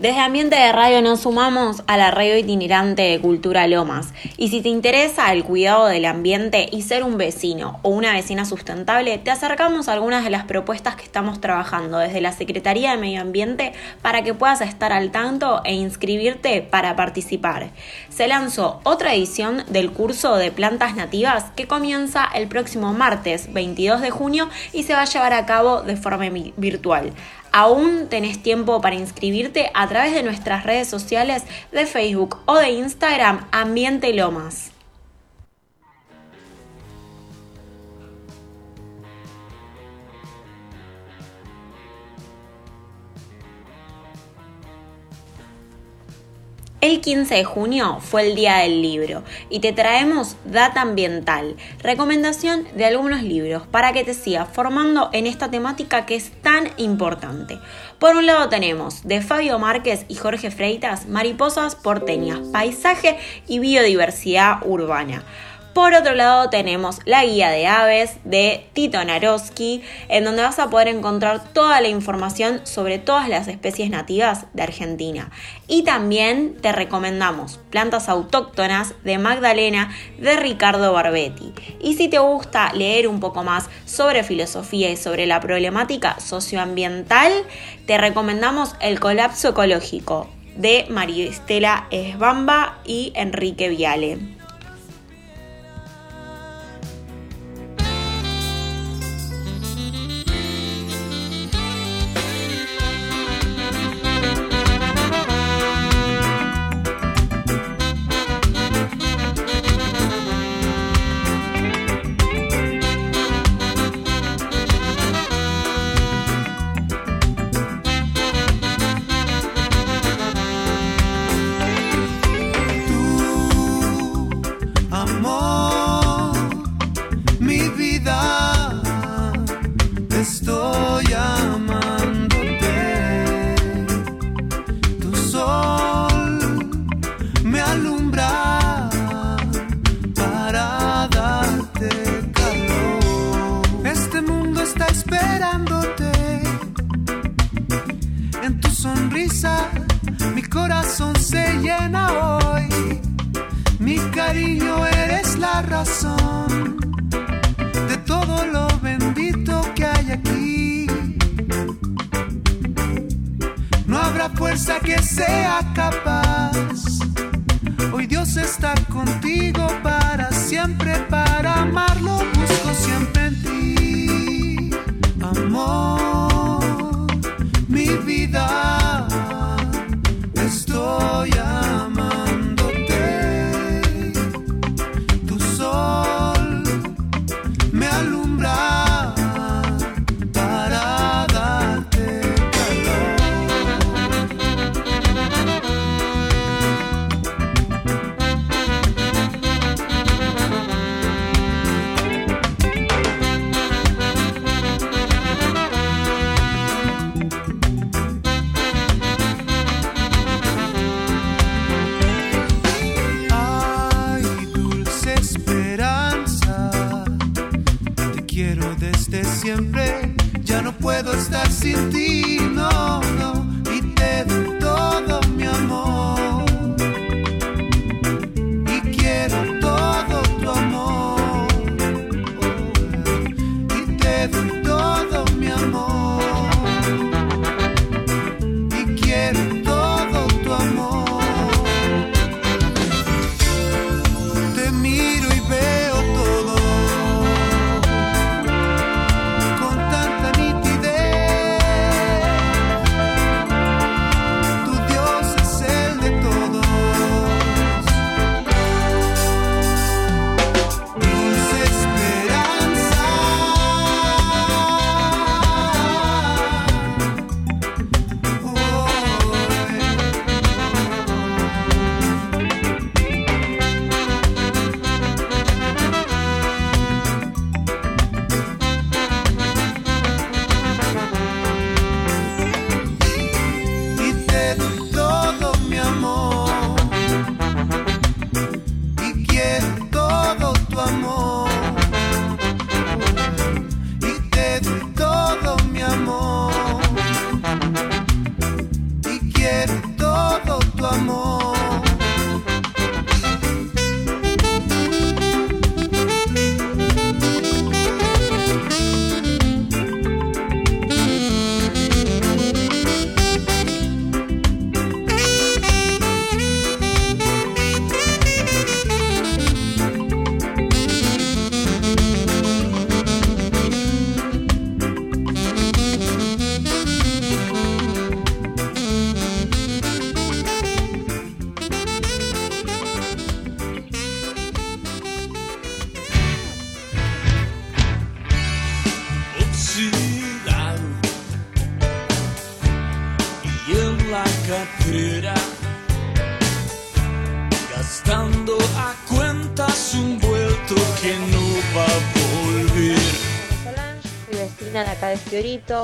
Desde Ambiente de Radio nos sumamos a la radio itinerante de Cultura Lomas. Y si te interesa el cuidado del ambiente y ser un vecino o una vecina sustentable, te acercamos a algunas de las propuestas que estamos trabajando desde la Secretaría de Medio Ambiente para que puedas estar al tanto e inscribirte para participar. Se lanzó otra edición del curso de plantas nativas que comienza el próximo martes 22 de junio y se va a llevar a cabo de forma vi- virtual. Aún tenés tiempo para inscribirte a través de nuestras redes sociales de Facebook o de Instagram Ambiente Lomas. El 15 de junio fue el Día del Libro y te traemos Data Ambiental, recomendación de algunos libros para que te sigas formando en esta temática que es tan importante. Por un lado tenemos de Fabio Márquez y Jorge Freitas, Mariposas porteñas, paisaje y biodiversidad urbana. Por otro lado tenemos la guía de aves de Tito Naroski, en donde vas a poder encontrar toda la información sobre todas las especies nativas de Argentina. Y también te recomendamos plantas autóctonas de Magdalena de Ricardo Barbetti. Y si te gusta leer un poco más sobre filosofía y sobre la problemática socioambiental, te recomendamos El colapso ecológico de Maristela Esbamba y Enrique Viale. sin ti.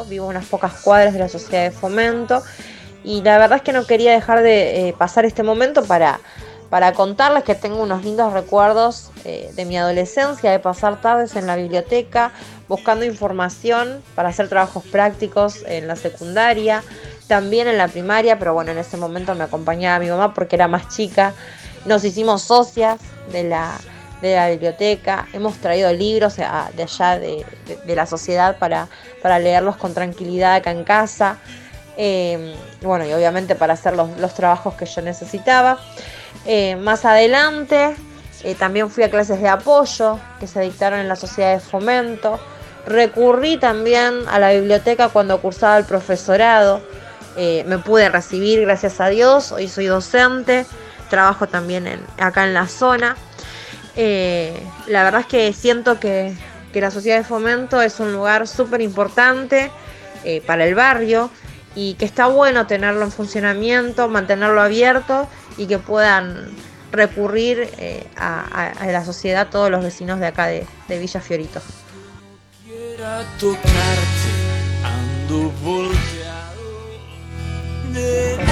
Vivo unas pocas cuadras de la Sociedad de Fomento y la verdad es que no quería dejar de eh, pasar este momento para, para contarles que tengo unos lindos recuerdos eh, de mi adolescencia, de pasar tardes en la biblioteca buscando información para hacer trabajos prácticos en la secundaria, también en la primaria, pero bueno, en ese momento me acompañaba mi mamá porque era más chica. Nos hicimos socias de la de la biblioteca, hemos traído libros de allá de, la sociedad para, para leerlos con tranquilidad acá en casa. Eh, bueno, y obviamente para hacer los, los trabajos que yo necesitaba. Eh, más adelante eh, también fui a clases de apoyo que se dictaron en la sociedad de fomento. Recurrí también a la biblioteca cuando cursaba el profesorado. Eh, me pude recibir, gracias a Dios. Hoy soy docente. Trabajo también acá en la zona. La verdad es que siento que, que, la sociedad de fomento es un lugar súper importante para el barrio y que está bueno tenerlo en funcionamiento, mantenerlo abierto y que puedan recurrir eh, a, la sociedad todos los vecinos de acá de, Villa Fiorito. Hola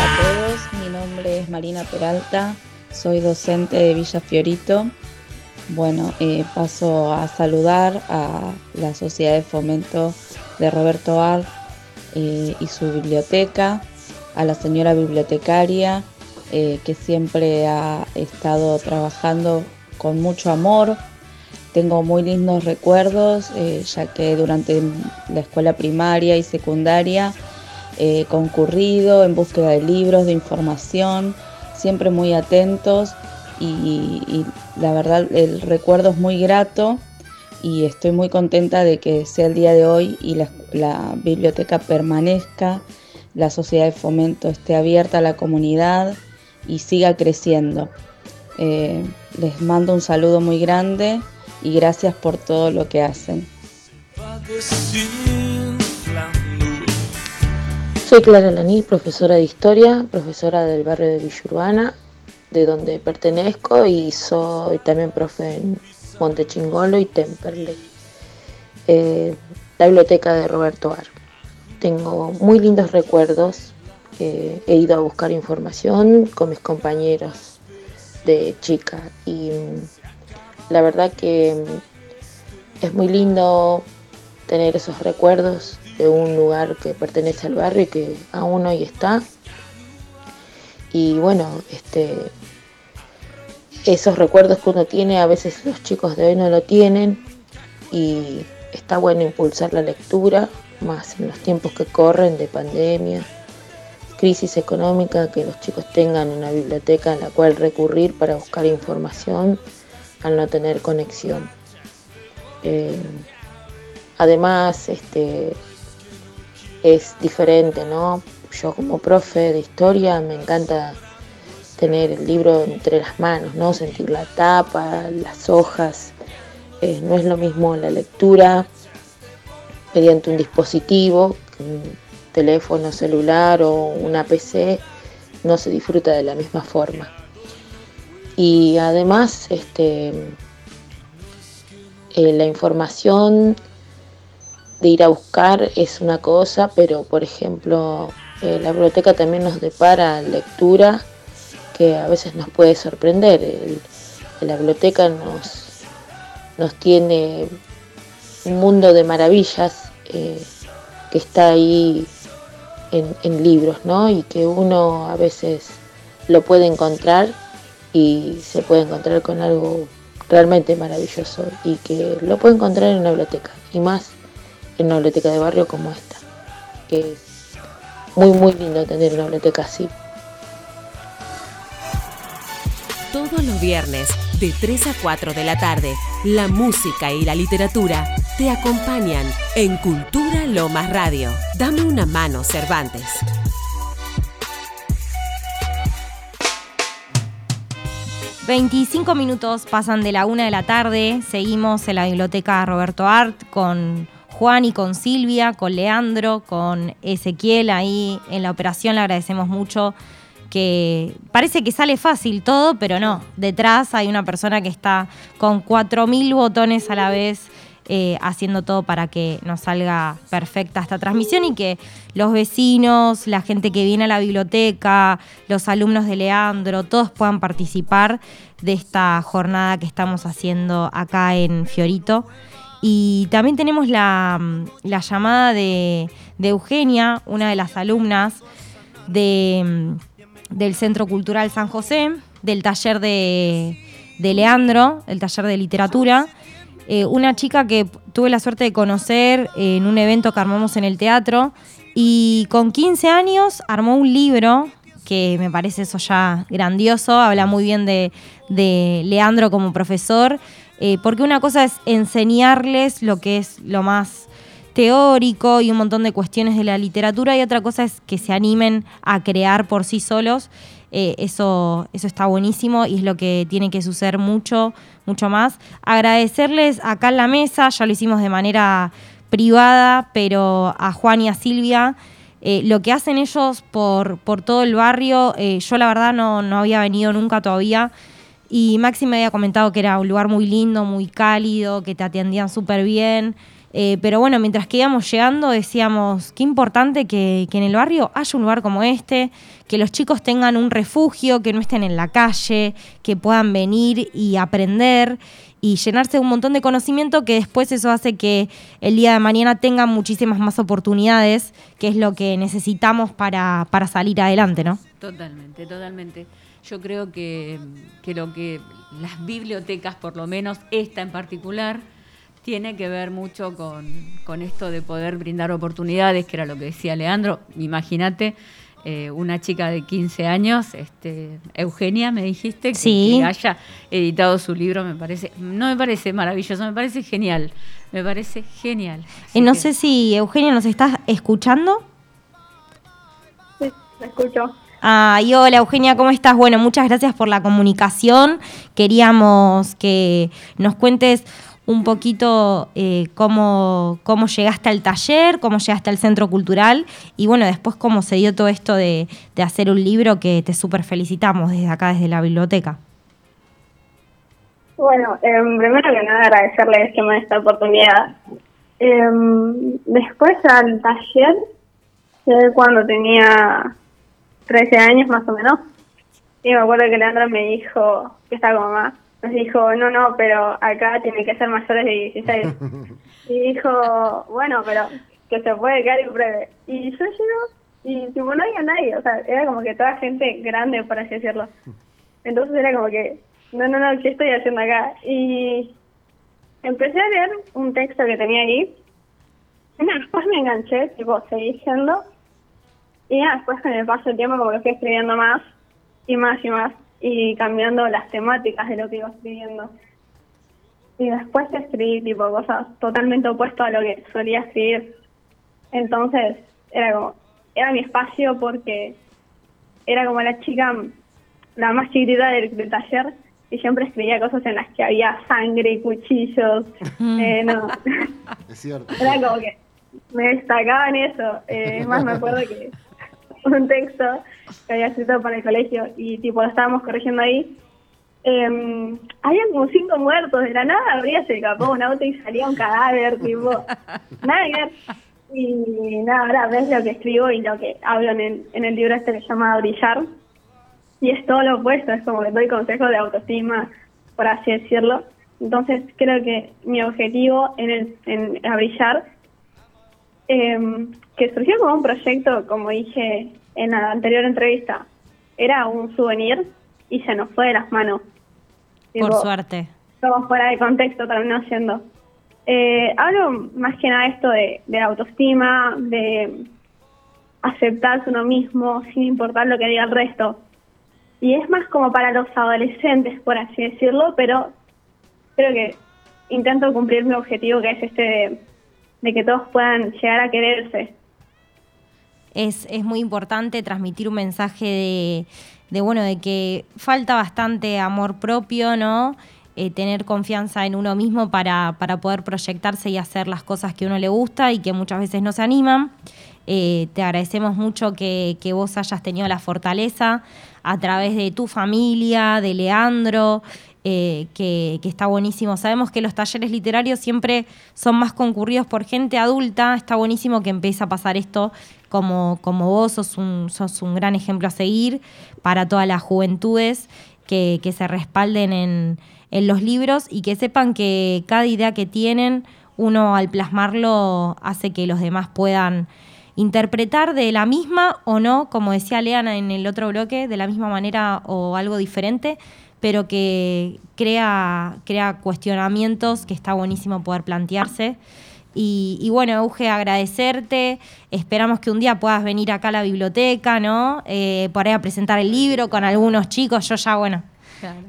a todos, mi nombre es Marina Peralta, soy docente de Villa Fiorito. Bueno, eh, paso a saludar a la Sociedad de Fomento de Roberto Art eh, y su biblioteca, a la señora bibliotecaria eh, que siempre ha estado trabajando con mucho amor. Tengo muy lindos recuerdos, ya que durante la escuela primaria y secundaria he concurrido en búsqueda de libros, de información, siempre muy atentos y, la verdad el recuerdo es muy grato y estoy muy contenta de que sea el día de hoy y la biblioteca permanezca, la sociedad de fomento esté abierta a la comunidad y siga creciendo. Eh, les mando un saludo muy grande y gracias por todo lo que hacen. Soy Clara Laní, profesora de historia, profesora del barrio de Villa de donde pertenezco y soy también profe en Montechingolo y Temperley. Eh, la biblioteca de Roberto Ar. Tengo muy lindos recuerdos he ido a buscar información con mis compañeros de chica y mm, la verdad que mm, es muy lindo tener esos recuerdos de un lugar que pertenece al barrio y que aún hoy está. Y bueno, este, esos recuerdos que uno tiene, a veces los chicos de hoy no lo tienen y está bueno impulsar la lectura, más en los tiempos que corren de pandemia crisis económica, que los chicos tengan una biblioteca en la cual recurrir para buscar información al no tener conexión. Eh, además, este, es diferente, ¿no? Yo como profe de historia me encanta tener el libro entre las manos, ¿no? Sentir la tapa, las hojas. Eh, no es lo mismo la lectura mediante un dispositivo teléfono celular o una PC no se disfruta de la misma forma. Y además, este, eh, la información de ir a buscar es una cosa, pero por ejemplo, eh, la biblioteca también nos depara lectura que a veces nos puede sorprender. la biblioteca nos, nos tiene un mundo de maravillas eh, que está ahí en, libros, ¿no? Y que uno a veces lo puede encontrar y se puede encontrar con algo realmente maravilloso y que lo puede encontrar en una biblioteca y más en una biblioteca de barrio como esta, que es muy muy lindo tener una biblioteca así. Todos los viernes, de 3 a 4 de la tarde, la música y la literatura te acompañan en Cultura Lomas Radio. Dame una mano, Cervantes. ...25 minutos pasan de la una de la tarde... ...seguimos en la biblioteca Roberto Art... ...con Juan y con Silvia... ...con Leandro, con Ezequiel... ...ahí en la operación le agradecemos mucho que parece que sale fácil todo, pero no. Detrás hay una persona que está con 4.000 botones a la vez eh, haciendo todo para que nos salga perfecta esta transmisión y que los vecinos, la gente que viene a la biblioteca, los alumnos de Leandro, todos puedan participar de esta jornada que estamos haciendo acá en Fiorito. Y también tenemos la, la llamada de, de Eugenia, una de las alumnas de, del Centro Cultural San José, del taller de, Leandro, el taller de literatura. Eh, una chica que tuve la suerte de conocer en un evento que armamos en el teatro y con 15 años armó un libro que me parece eso ya grandioso, habla muy bien de, de Leandro como profesor, eh, porque una cosa es enseñarles lo que es lo más teórico y un montón de cuestiones de la literatura y otra cosa es que se animen a crear por sí solos. Eh, eso, eso está buenísimo y es lo que tiene que suceder mucho, mucho más. Agradecerles acá en la mesa, ya lo hicimos de manera privada, pero a Juan y a Silvia. eh, lo que hacen ellos por, por todo el barrio, eh, yo la verdad no, no había venido nunca todavía. Y Maxi me había comentado que era un lugar muy lindo, muy cálido, que te atendían súper bien. Eh, pero bueno, mientras que íbamos llegando decíamos, qué importante que, que en el barrio haya un lugar como este, que los chicos tengan un refugio, que no estén en la calle, que puedan venir y aprender y llenarse de un montón de conocimiento que después eso hace que el día de mañana tengan muchísimas más oportunidades, que es lo que necesitamos para, para salir adelante, ¿no? Totalmente, totalmente. Yo creo que, que lo que las bibliotecas, por lo menos esta en particular, tiene que ver mucho con, con esto de poder brindar oportunidades, que era lo que decía Leandro. Imagínate eh, una chica de 15 años, este, Eugenia, me dijiste, que, Sí. que haya editado su libro, me parece, no me parece maravilloso, me parece genial, me parece genial. Eh, no sé si Eugenia nos estás escuchando. Sí, me escucho. Ah, y hola Eugenia, ¿cómo estás? Bueno, muchas gracias por la comunicación. Queríamos que nos cuentes un poquito eh, cómo, cómo llegaste al taller, cómo llegaste al centro cultural y bueno, después cómo se dio todo esto de, de hacer un libro que te súper felicitamos desde acá, desde la biblioteca. Bueno, em, primero que nada agradecerles que me esta oportunidad. Em, después al taller, llegué cuando tenía 13 años más o menos, y me acuerdo que Leandro me dijo, que estaba más, nos dijo, no, no, pero acá tienen que ser mayores de 16. y dijo, bueno, pero que se puede quedar y pruebe. Y yo llego y tipo, no había nadie, o sea, era como que toda gente grande, por así decirlo. Entonces era como que, no, no, no, ¿qué estoy haciendo acá? Y empecé a leer un texto que tenía ahí. Y nada, después me enganché, tipo, seguí yendo. Y nada, después con el paso del tiempo como que fui escribiendo más y más y más. Y cambiando las temáticas de lo que iba escribiendo. Y después escribí tipo cosas totalmente opuestas a lo que solía escribir. Entonces, era como, era mi espacio porque era como la chica, la más chiquitita del, del taller, y siempre escribía cosas en las que había sangre y cuchillos. Eh, no. Es cierto. Era como que me destacaba en eso. Eh, es más, me acuerdo que un texto que había escrito para el colegio y tipo lo estábamos corrigiendo ahí. Eh, había como cinco muertos, de la nada abría, se escapó un auto y salía un cadáver, tipo, nada que ver. Y nada, ahora ves lo que escribo y lo que hablo en el, en el libro este que se llama Brillar. Y es todo lo opuesto, es como que doy consejos de autoestima, por así decirlo. Entonces creo que mi objetivo en, el, en a Brillar, eh, que surgió como un proyecto, como dije en la anterior entrevista, era un souvenir y se nos fue de las manos. Por suerte. todo fuera de contexto terminó siendo. Eh, hablo más que nada esto de, de la autoestima, de aceptarse uno mismo sin importar lo que diga el resto. Y es más como para los adolescentes, por así decirlo, pero creo que intento cumplir mi objetivo, que es este de, de que todos puedan llegar a quererse. es, es muy importante transmitir un mensaje de, de, bueno, de que falta bastante amor propio, ¿no? Eh, tener confianza en uno mismo para, para poder proyectarse y hacer las cosas que a uno le gusta y que muchas veces no se animan. Eh, te agradecemos mucho que, que vos hayas tenido la fortaleza a través de tu familia, de Leandro, eh, que, está buenísimo. Sabemos que los talleres literarios siempre son más concurridos por gente adulta, está buenísimo que empiece a pasar esto como, como vos. Sos un, un gran ejemplo a seguir para todas las juventudes que, que se respalden en, en los libros y que sepan que cada idea que tienen, uno al plasmarlo hace que los demás puedan interpretar de la misma o no, como decía Leana en el otro bloque, de la misma manera o algo diferente, pero que crea, crea cuestionamientos que está buenísimo poder plantearse. Y, y bueno, Euge, agradecerte. Esperamos que un día puedas venir acá a la biblioteca, ¿no? Eh, por ahí a presentar el libro con algunos chicos. Yo ya, bueno.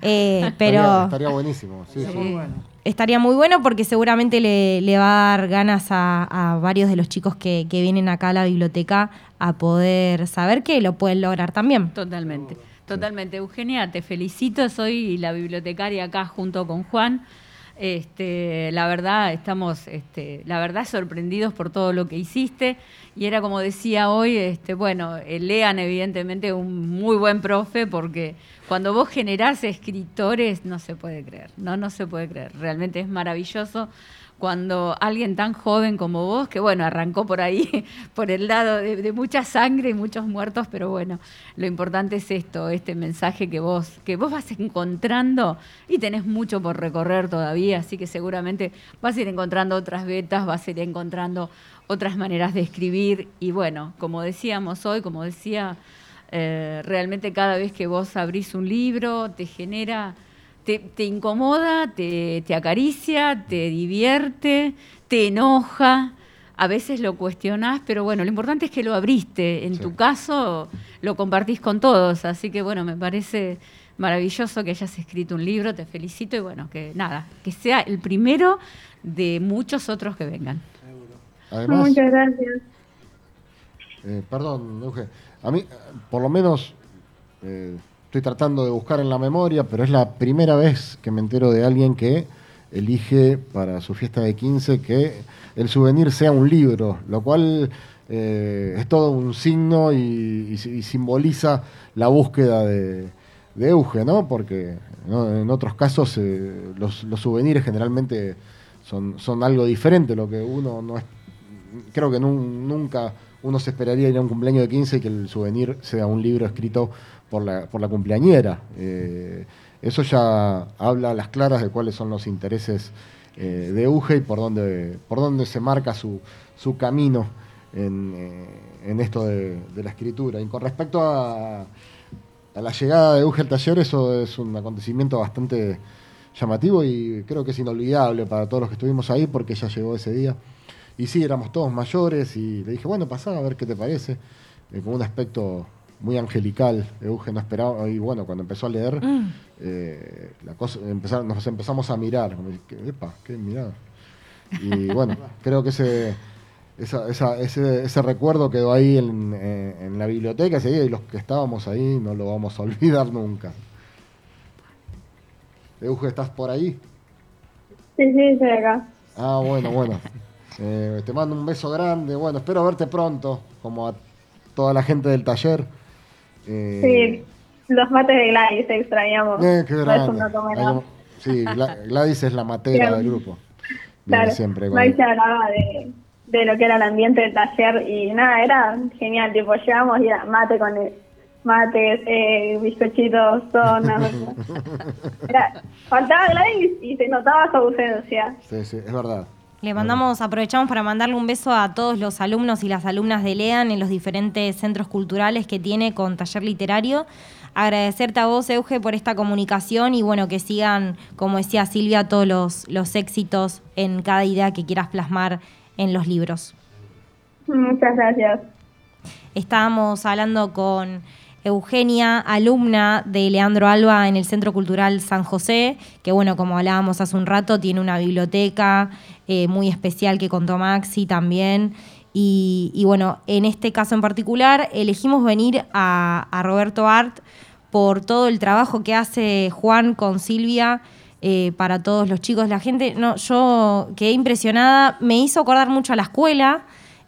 eh, pero Estaría, estaría buenísimo. Sí, sí. estaría muy bueno porque seguramente le, le va a dar ganas a, a varios de los chicos que, que vienen acá a la biblioteca a poder saber que lo pueden lograr también. Totalmente, totalmente. Eugenia, te felicito, soy la bibliotecaria acá junto con Juan. Este, la verdad, estamos, este, la verdad, sorprendidos por todo lo que hiciste. Y era como decía hoy, este, bueno, eh, lean evidentemente un muy buen profe, porque cuando vos generás escritores, no se puede creer, no, no se puede creer. Realmente es maravilloso cuando alguien tan joven como vos, que bueno, arrancó por ahí, por el lado de, mucha sangre y muchos muertos, pero bueno, lo importante es esto, este mensaje que vos, que vos vas encontrando y tenés mucho por recorrer todavía, así que seguramente vas a ir encontrando otras vetas, vas a ir encontrando otras maneras de escribir y bueno, como decíamos hoy, como decía, eh, realmente cada vez que vos abrís un libro te genera te, te incomoda, te, te acaricia, te divierte, te enoja. A veces lo cuestionás, pero bueno, lo importante es que lo abriste. En tu caso, lo compartís con todos. Así que bueno, me parece maravilloso que hayas escrito un libro. Te felicito y bueno, que nada, que sea el primero de muchos otros que vengan. Además, Muchas gracias. Eh, perdón, Euge. A mí, por lo menos, eh, estoy tratando de buscar en la memoria, pero es la primera vez que me entero de alguien que elige para su fiesta de 15 que el souvenir sea un libro, lo cual eh, es todo un signo y, simboliza la búsqueda de, Euge, ¿no? Porque en otros casos eh, los, souvenirs generalmente son, algo diferente, lo que uno no es creo que nun- nunca uno se esperaría ir a un cumpleaños de 15 y que el souvenir sea un libro escrito por la, por la cumpleañera. Eh, eso ya habla a las claras de cuáles son los intereses eh, de Uge y por dónde, por dónde se marca su, su camino en, eh, en esto de, la escritura. Y con respecto a, a la llegada de Uge al taller, eso es un acontecimiento bastante llamativo y creo que es inolvidable para todos los que estuvimos ahí porque ella llegó ese día. Y sí, éramos todos mayores y le dije, bueno, pasá a ver qué te parece. Con un aspecto muy angelical. Euge no esperaba. Y bueno, cuando empezó a leer, Mm. eh, la cosa, empezar- nos empezamos a mirar. Como, Epa, qué mirada. Y bueno, creo que ese, esa- esa- ese, ese recuerdo quedó ahí en, eh, en la biblioteca ese día y los que estábamos ahí no lo vamos a olvidar nunca. Euge, ¿estás por ahí? Sí, sí, estoy acá. Ah, bueno, bueno. Eh, te mando un beso grande. Bueno, espero verte pronto, como a toda la gente del taller. Eh, Sí, los mates de Gladys extrañamos. eh, qué grande. sí, Gla- Gladys es la matera del grupo. Viene Claro, siempre se hablaba de, de lo que era el ambiente del taller y nada, era genial, tipo, llegamos y era mate con el, mates, eh, bizcochitos, era, faltaba Gladys y se notaba su ausencia. Sí, sí, es verdad. Le mandamos, aprovechamos para mandarle un beso a todos los alumnos y las alumnas de LEAN en los diferentes centros culturales que tiene con taller literario. Agradecerte a vos, Euge, por esta comunicación y bueno, que sigan, como decía Silvia, todos los, los éxitos en cada idea que quieras plasmar en los libros. Muchas gracias. Estábamos hablando con Eugenia, alumna de Leandro Alba en el Centro Cultural San José, que bueno, como hablábamos hace un rato, tiene una biblioteca eh, muy especial que contó Maxi también. Y, bueno, en este caso en particular elegimos venir a, Roberto Art por todo el trabajo que hace Juan con Silvia eh, para todos los chicos. La gente, no, yo quedé impresionada, me hizo acordar mucho a la escuela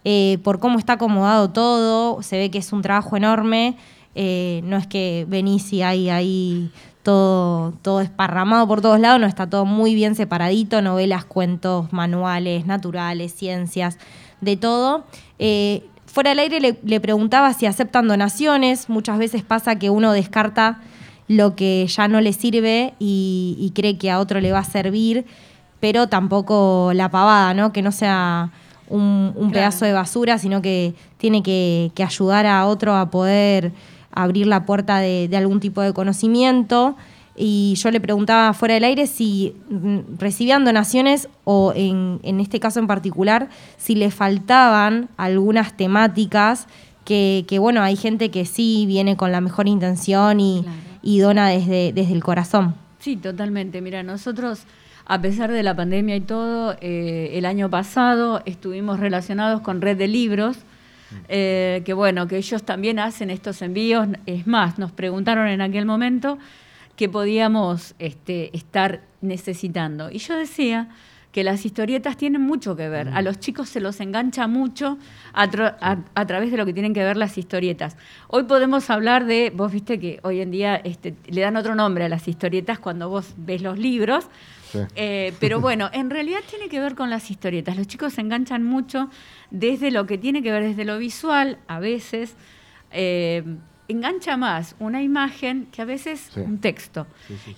eh, por cómo está acomodado todo, se ve que es un trabajo enorme, no es que venís y hay ahí todo, todo esparramado por todos lados, no está todo muy bien separadito, novelas, cuentos, manuales, naturales, ciencias, de todo. Eh, fuera del aire le, le preguntaba si aceptan donaciones, muchas veces pasa que uno descarta lo que ya no le sirve y, y cree que a otro le va a servir, pero tampoco la pavada, ¿no? Que no sea un, un pedazo de basura, sino que tiene que, que ayudar a otro a poder abrir la puerta de, de algún tipo de conocimiento. Y yo le preguntaba fuera del aire si mm, recibían donaciones o en, en este caso en particular, si le faltaban algunas temáticas que, que, bueno, hay gente que sí viene con la mejor intención y, y dona desde, desde el corazón. Sí, totalmente. Mira, nosotros, a pesar de la pandemia y todo, eh, el año pasado estuvimos relacionados con Red de Libros, eh, que bueno, que ellos también hacen estos envíos. Es más, nos preguntaron en aquel momento qué podíamos este, estar necesitando. Y yo decía que las historietas tienen mucho que ver. A los chicos se los engancha mucho a, tra- a- a través de lo que tienen que ver las historietas. Hoy podemos hablar de, vos viste que hoy en día este, le dan otro nombre a las historietas cuando vos ves los libros, eh, pero bueno, en realidad tiene que ver con las historietas. Los chicos se enganchan mucho desde lo que tiene que ver desde lo visual, a veces. eh, engancha más una imagen que a veces Sí. un texto.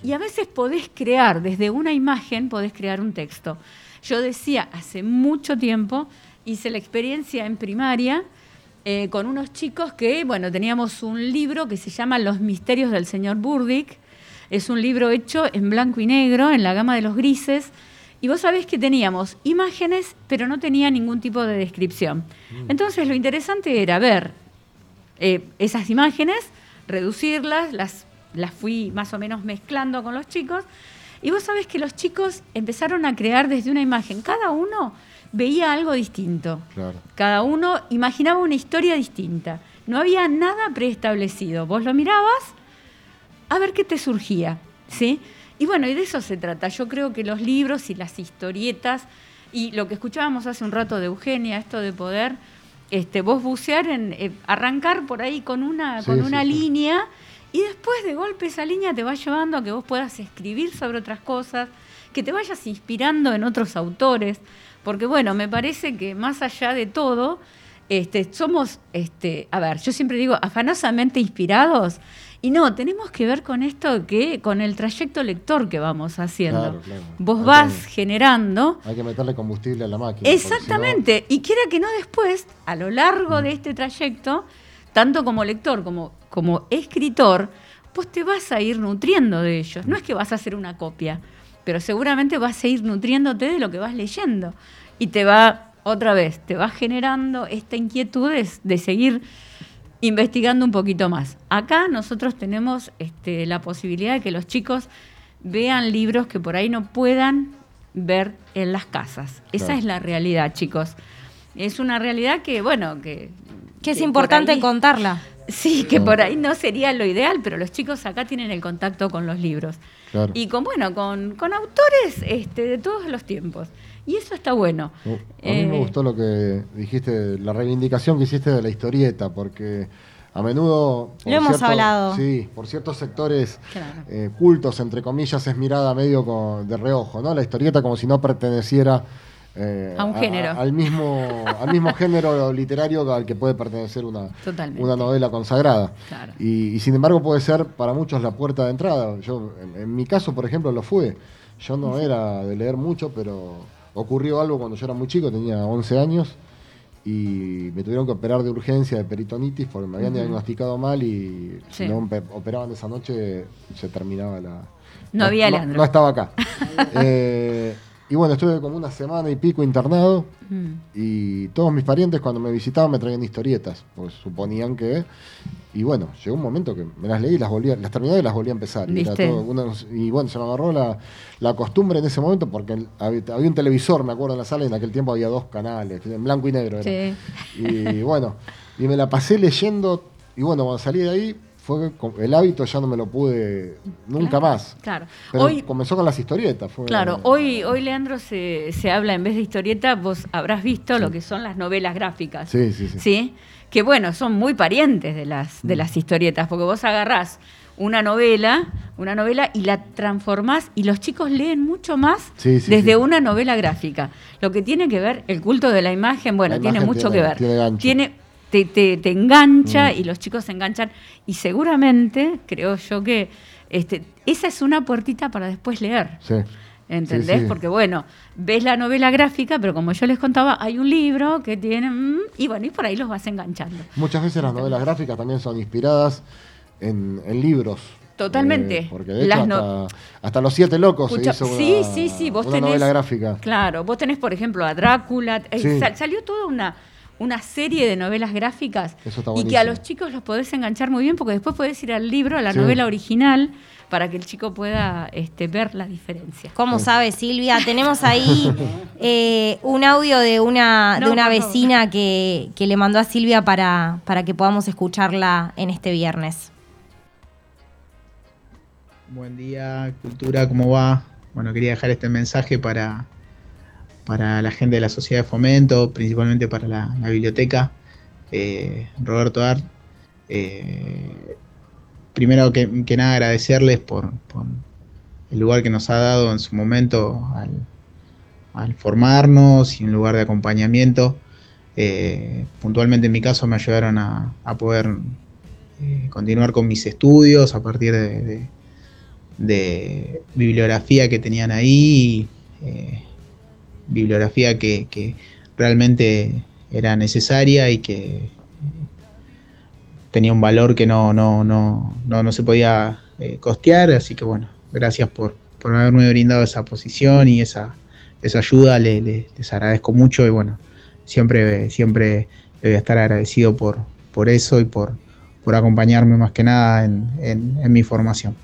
Y a veces podés crear, desde una imagen podés crear un texto. Yo decía, hace mucho tiempo hice la experiencia en primaria eh, con unos chicos que, bueno, teníamos un libro que se llama Los misterios del señor Burdick. Es un libro hecho en blanco y negro, en la gama de los grises. Y vos sabés que teníamos imágenes, pero no tenía ningún tipo de descripción. Entonces lo interesante era ver eh, esas imágenes, reducirlas, las, las fui más o menos mezclando con los chicos. Y vos sabés que los chicos empezaron a crear desde una imagen. Cada uno veía algo distinto. Claro. Cada uno imaginaba una historia distinta. No había nada preestablecido. Vos lo mirabas a ver qué te surgía, ¿sí? Y bueno, y de eso se trata. Yo creo que los libros y las historietas y lo que escuchábamos hace un rato de Eugenia, esto de poder este, vos bucear en eh, arrancar por ahí con una Sí, con una sí. línea y después de golpe esa línea te va llevando a que vos puedas escribir sobre otras cosas, que te vayas inspirando en otros autores, porque bueno, me parece que más allá de todo, este, somos, este, a ver, yo siempre digo, afanosamente inspirados, y no, tenemos que ver con esto que, con el trayecto lector que vamos haciendo. Claro, claro. Vos Hay vas que- generando Hay que meterle combustible a la máquina. porque si no- Exactamente, y quiera que no después, a lo largo de este trayecto, tanto como lector como, como escritor, pues te vas a ir nutriendo de ellos. No es que vas a hacer una copia, pero seguramente vas a ir nutriéndote de lo que vas leyendo. Y te va, otra vez, te va generando esta inquietud de, de seguir investigando un poquito más. Acá nosotros tenemos este, la posibilidad de que los chicos vean libros que por ahí no puedan ver en las casas. Esa Claro. es la realidad, chicos. Es una realidad que, bueno, que... Que es por importante ahí- contarla. Sí, que por ahí no sería lo ideal, pero los chicos acá tienen el contacto con los libros. Claro. Y con, bueno, con, con autores este, de todos los tiempos. Y eso está bueno. Uh, A mí me Eh, gustó lo que dijiste, la reivindicación que hiciste de la historieta, porque a menudo... por Lo hemos hablado. Sí, por ciertos sectores Claro. eh, cultos, entre comillas, es mirada medio con- de reojo, ¿no? La historieta como si no perteneciera... eh, A un género. al, mismo, al mismo género literario al que puede pertenecer una, Totalmente. una novela consagrada. Claro. Y, y sin embargo puede ser para muchos la puerta de entrada. Yo, en, en mi caso, por ejemplo, lo fue. Yo no era de leer mucho, pero ocurrió algo cuando yo era muy chico, tenía 11 años, y me tuvieron que operar de urgencia de peritonitis porque me habían diagnosticado mal y Sí. si no operaban esa noche se terminaba la... No había, no, no estaba acá. Eh, y bueno, estuve como una semana y pico internado Mm. y todos mis parientes cuando me visitaban me traían historietas, pues suponían que... Y bueno, llegó un momento que me las leí las volví, las terminé y las volví a empezar. Y, era ¿Viste? todo una- y bueno, se me agarró la, la costumbre en ese momento porque el- había, había un televisor, me acuerdo, en la sala y en aquel tiempo había dos canales, en blanco y negro. era. Sí. Y bueno, y me la pasé leyendo y bueno, cuando salí de ahí fue el hábito ya no me lo pude nunca más. Claro. Pero Hoy, comenzó con las historietas. Fue, Claro, hoy, hoy Leandro se, se habla en vez de historieta, vos habrás visto lo que son las novelas gráficas. Sí, sí, sí. Que bueno, son muy parientes de las, de las historietas, porque vos agarrás una novela, una novela y la transformás y los chicos leen mucho más Sí, sí, desde sí. una novela gráfica. Lo que tiene que ver, el culto de la imagen, bueno, La tiene imagen mucho tiene- que ver. Tiene- te, te- te engancha Mm. y los chicos se enganchan. Y seguramente, creo yo que este, esa es una puertita para después leer. Sí. ¿Entendés? Sí, sí. Porque bueno, ves la novela gráfica, pero como yo les contaba, hay un libro que tiene... mm, y bueno, y por ahí los vas enganchando. Muchas veces las novelas gráficas también son inspiradas en, en libros. Totalmente. Eh, porque de hecho hasta, no- hasta Los Siete Locos Escucha, se hizo sí, una, sí, sí, vos una tenés- novela gráfica. Claro, vos tenés, por ejemplo, a Drácula. eh, sal- salió toda una, una serie de novelas gráficas Eso está y que a los chicos los podés enganchar muy bien porque después podés ir al libro, a la Sí. novela original, para que el chico pueda este, ver la diferencia. ¿Cómo sabe Silvia? Tenemos ahí eh, un audio de una, No, de una vecina que, que le mandó a Silvia para, para que podamos escucharla en este viernes. Buen día, Cultura, ¿cómo va? Bueno, quería dejar este mensaje para, para la gente de la Sociedad de Fomento, principalmente para la, biblioteca. Eh, Roberto Art, eh, primero que, nada agradecerles por, el lugar que nos ha dado en su momento al, formarnos y un lugar de acompañamiento. Eh, puntualmente en mi caso me ayudaron a, poder continuar con mis estudios a partir de, de- de bibliografía que tenían ahí, eh, bibliografía que, que realmente era necesaria y que tenía un valor que no, no, no, no, no se podía eh, costear, así que bueno, gracias por, por haberme brindado esa posición y esa, esa ayuda, le- le- les agradezco mucho y bueno, siempre, siempre voy a estar agradecido por, por eso y por, por acompañarme más que nada en, en- en mi formación.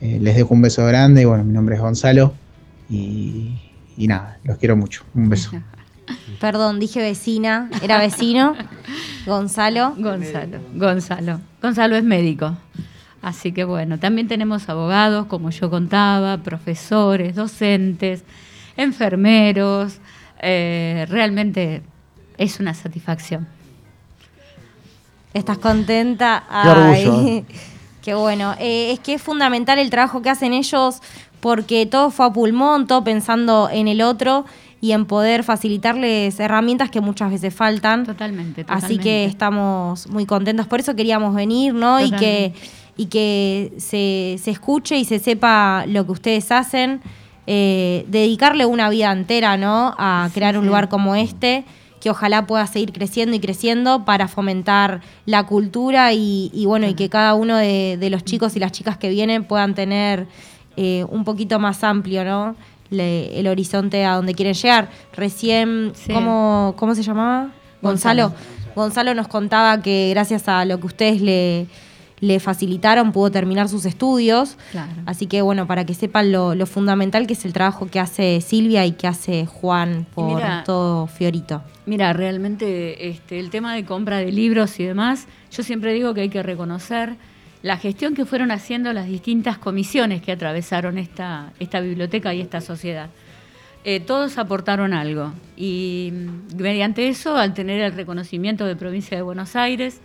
Eh, les dejo un beso grande y bueno, mi nombre es Gonzalo y, y nada, los quiero mucho. Un beso. Perdón, dije vecina, era vecino. Gonzalo. Gonzalo, Gonzalo. Gonzalo es médico. Así que bueno, también tenemos abogados, como yo contaba, profesores, docentes, enfermeros. eh, realmente es una satisfacción. ¿Estás contenta? Qué orgullo, Ay, Qué bueno. Eh, es que es fundamental el trabajo que hacen ellos porque todo fue a pulmón, todo pensando en el otro y en poder facilitarles herramientas que muchas veces faltan. Totalmente. Así que totalmente. estamos muy contentos. Por eso queríamos venir, ¿no? Y que, Totalmente. y que se, se escuche y se sepa lo que ustedes hacen. Eh, dedicarle una vida entera, ¿no? A crear un sí. lugar como este, que ojalá pueda seguir creciendo y creciendo para fomentar la cultura y, y bueno, y que cada uno de, de los chicos y las chicas que vienen puedan tener eh, un poquito más amplio, ¿no? Le- el horizonte a donde quieren llegar. Recién, Sí. ¿cómo, ¿cómo se llamaba? Gonzalo. Gonzalo. Gonzalo nos contaba que gracias a lo que ustedes le, le facilitaron pudo terminar sus estudios. Claro. Así que bueno, para que sepan lo, lo fundamental que es el trabajo que hace Silvia y que hace Juan por mira- todo Fiorito. Mira, realmente este, el tema de compra de libros y demás, yo siempre digo que hay que reconocer la gestión que fueron haciendo las distintas comisiones que atravesaron esta, esta biblioteca y esta sociedad. Eh, todos aportaron algo y mm, mediante eso, al tener el reconocimiento de Provincia de Buenos Aires,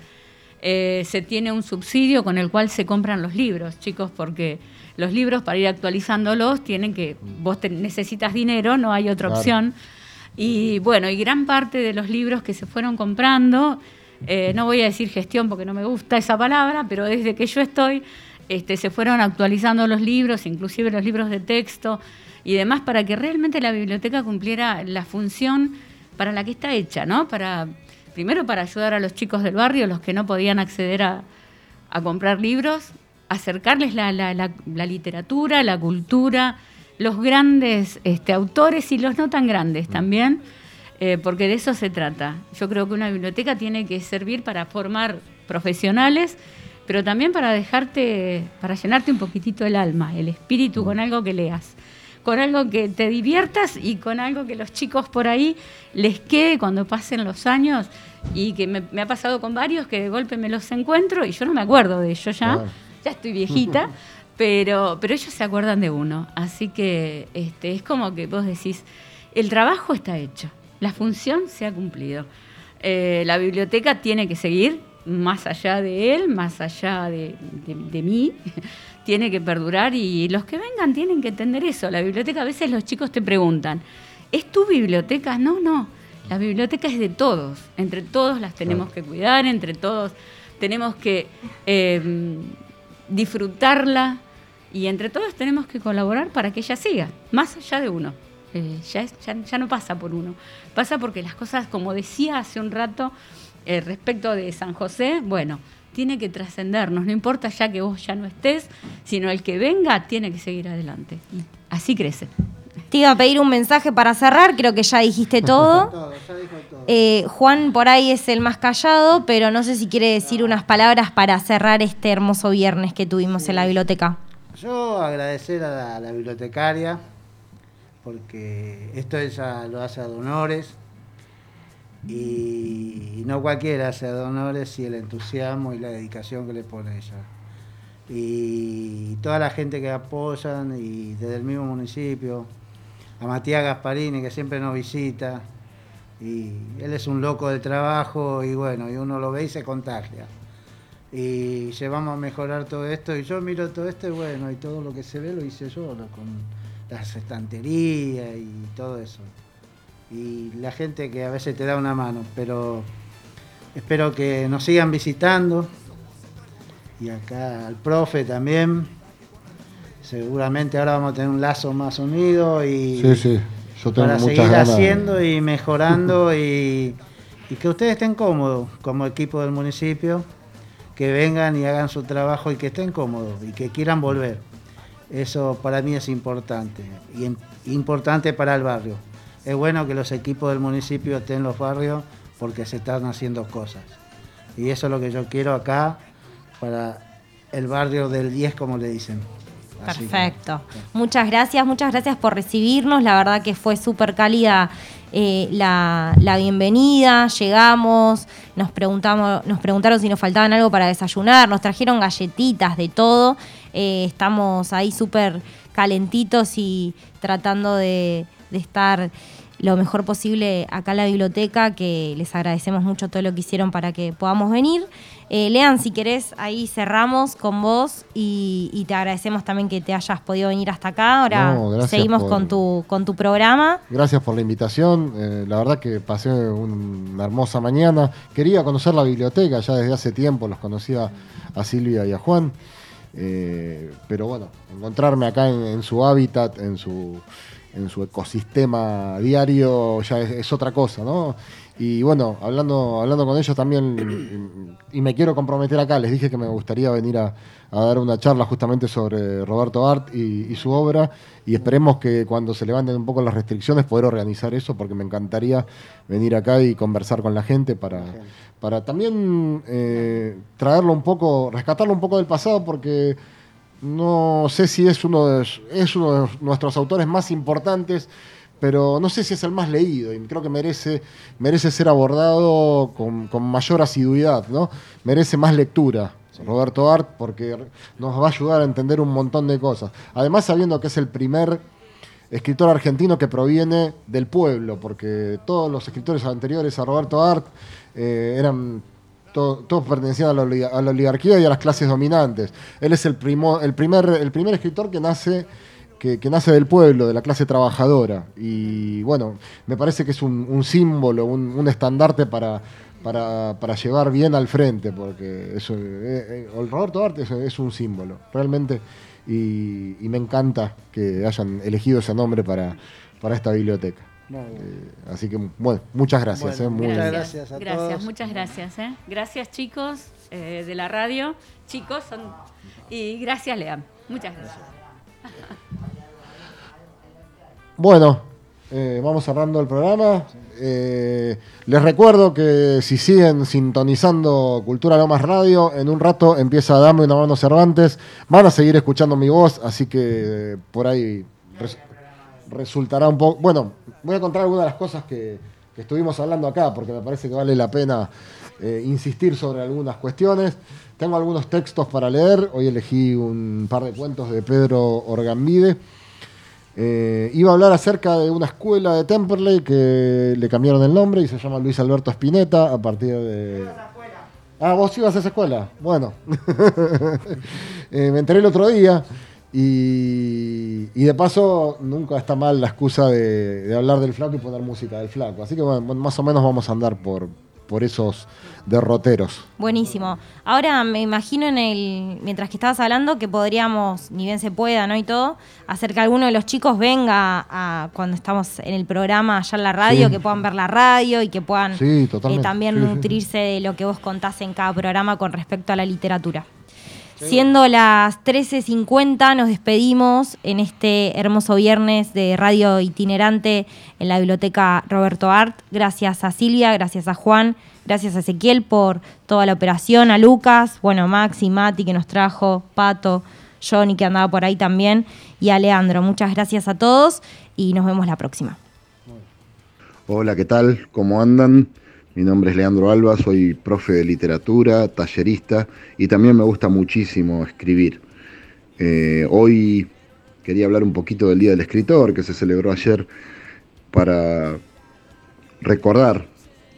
eh, se tiene un subsidio con el cual se compran los libros, chicos, porque los libros para ir actualizándolos tienen que, vos te- necesitas dinero, no hay otra Claro. opción. Y bueno, y gran parte de los libros que se fueron comprando, eh, no voy a decir gestión porque no me gusta esa palabra, pero desde que yo estoy, este, se fueron actualizando los libros, inclusive los libros de texto y demás, para que realmente la biblioteca cumpliera la función para la que está hecha, ¿no? Para, primero para ayudar a los chicos del barrio, los que no podían acceder a, comprar libros, acercarles la- la literatura, la cultura, los grandes este, autores y los no tan grandes también, eh, porque de eso se trata. Yo creo que una biblioteca tiene que servir para formar profesionales, pero también para dejarte, para llenarte un poquitito el alma, el espíritu con algo que leas, con algo que te diviertas y con algo que los chicos por ahí les quede cuando pasen los años y que me, me ha pasado con varios que de golpe me los encuentro y yo no me acuerdo de ellos ya, ya estoy viejita, pero, pero ellos se acuerdan de uno. Así que este, es como que vos decís, el trabajo está hecho, la función se ha cumplido. Eh, la biblioteca tiene que seguir, más allá de él, más allá de, de- de mí, tiene que perdurar y los que vengan tienen que entender eso. La biblioteca, a veces los chicos te preguntan, ¿es tu biblioteca? No, no, la biblioteca es de todos, entre todos las tenemos que cuidar, entre todos tenemos que eh, disfrutarla y entre todos tenemos que colaborar para que ella siga, más allá de uno. Eh, ya, es- ya, no pasa por uno, pasa porque las cosas, como decía hace un rato, eh, respecto de San José, bueno, tiene que trascendernos, no importa ya que vos ya no estés, sino el que venga tiene que seguir adelante. Así crece. Te iba a pedir un mensaje para cerrar, creo que ya dijiste todo. Eh, Juan por ahí es el más callado, pero no sé si quiere decir unas palabras para cerrar este hermoso viernes que tuvimos en la biblioteca. Yo agradecer a la, a la bibliotecaria, porque esto ella lo hace a honores, y, y no cualquiera hace a honores y el entusiasmo y la dedicación que le pone ella. Y toda la gente que apoyan, y desde el mismo municipio, a Matías Gasparini, que siempre nos visita, y él es un loco del trabajo, y bueno, y uno lo ve y se contagia y llevamos a mejorar todo esto. Y yo miro todo esto y bueno, y todo lo que se ve lo hice yo, con las estanterías y todo eso. Y la gente que a veces te da una mano, pero espero que nos sigan visitando. Y acá al profe también. Seguramente ahora vamos a tener un lazo más unido y Sí, sí, yo tengo para seguir ganas. haciendo y mejorando y, y que ustedes estén cómodos como equipo del municipio, que vengan y hagan su trabajo y que estén cómodos y que quieran volver. Eso para mí es importante y im- importante para el barrio. Es bueno que los equipos del municipio estén en los barrios porque se están haciendo cosas. Y eso es lo que yo quiero acá para el barrio del 10, como le dicen. Así que- Perfecto. Muchas gracias, muchas gracias por recibirnos. La verdad que fue súper cálida eh, la, la bienvenida. Llegamos, nos, preguntamos, nos preguntaron si nos faltaban algo para desayunar, nos trajeron galletitas, de todo. Eh, estamos ahí súper calentitos y tratando de, de estar lo mejor posible acá en la biblioteca, que les agradecemos mucho todo lo que hicieron para que podamos venir. Eh, Lean, si querés, ahí cerramos con vos y, y te agradecemos también que te hayas podido venir hasta acá. Ahora No, seguimos por- con, tu, con tu programa. Gracias por la invitación. eh, la verdad que pasé un- una hermosa mañana. Quería conocer la biblioteca, ya desde hace tiempo los conocía a Silvia y a Juan. eh, pero bueno, encontrarme acá en, en su hábitat, en su, en su ecosistema diario, ya es, es otra cosa, ¿no? Y bueno, hablando, hablando con ellos también, y, me quiero comprometer acá, les dije que me gustaría venir a, a dar una charla justamente sobre Roberto Art y, y su obra, y esperemos que cuando se levanten un poco las restricciones poder organizar eso, porque me encantaría venir acá y conversar con la gente para, para también eh, traerlo un poco, rescatarlo un poco del pasado, porque no sé si es uno de, es uno de nuestros autores más importantes, pero no sé si es el más leído y creo que merece, merece ser abordado con, con mayor asiduidad, ¿no? Merece más lectura. Roberto Art, porque nos va a ayudar a entender un montón de cosas. Además, sabiendo que es el primer escritor argentino que proviene del pueblo, porque todos los escritores anteriores a Roberto Art eh, eran to- todos pertenecían a la, oligarquía y a las clases dominantes. Él es el, primer, escritor que nace, del pueblo, de la clase trabajadora. Y bueno, me parece que es un, símbolo, un, estandarte para, llevar bien al frente, porque eso, eh, eh, Roberto Art es, un símbolo, realmente. Y, me encanta que hayan elegido ese nombre para esta biblioteca. Eh, así que, bueno, muchas gracias. Bueno, eh, muy- muchas gracias a Gracias, todos. muchas gracias. ¿eh? Gracias chicos eh, de la radio, chicos, son, y gracias Leam. Muchas gracias. Bueno, eh, vamos cerrando el programa. Eh, les recuerdo que si siguen sintonizando Cultura Lomas Radio, en un rato empieza Dame una mano Cervantes. Van a seguir escuchando mi voz, así que por ahí res- resultará un poco. Bueno, voy a contar algunas de las cosas que, que estuvimos hablando acá, porque me parece que vale la pena eh, insistir sobre algunas cuestiones. Tengo algunos textos para leer. Hoy elegí un par de cuentos de Pedro Orgambide. Eh, iba a hablar acerca de una escuela de Temperley que le cambiaron el nombre y se llama Luis Alberto Spinetta a partir de. Ah, vos ibas a esa escuela. Bueno, Eh, me enteré el otro día y, y de paso nunca está mal la excusa de, de hablar del flaco y poner música del flaco. Así que bueno, más o menos vamos a andar por, por esos derroteros. Buenísimo. Ahora me imagino en el, mientras que estabas hablando, que podríamos, ni bien se pueda, ¿no? Y todo, hacer que alguno de los chicos venga a, cuando estamos en el programa allá en la radio, Sí. que puedan ver la radio y que puedan Sí, eh, también sí. nutrirse de lo que vos contás en cada programa con respecto a la literatura. Siendo las 13.50, nos despedimos en este hermoso viernes de radio itinerante en la biblioteca Roberto Art. Gracias a Silvia, gracias a Juan, gracias a Ezequiel por toda la operación, a Lucas, bueno, Max y Mati que nos trajo, Pato, Johnny que andaba por ahí también, y a Leandro. Muchas gracias a todos y nos vemos la próxima. Hola, ¿qué tal? ¿Cómo andan? Mi nombre es Leandro Alba, soy profe de literatura, tallerista y también me gusta muchísimo escribir. Eh, hoy quería hablar un poquito del Día del Escritor que se celebró ayer para recordar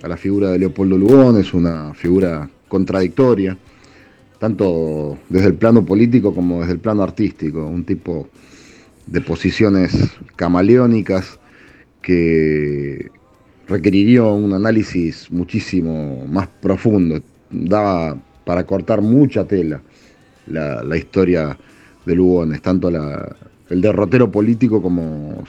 a la figura de Leopoldo Lugones, una figura contradictoria, tanto desde el plano político como desde el plano artístico, un tipo de posiciones camaleónicas que requeriría un análisis muchísimo más profundo. Daba para cortar mucha tela la, la historia de Lugones, tanto la- el derrotero político como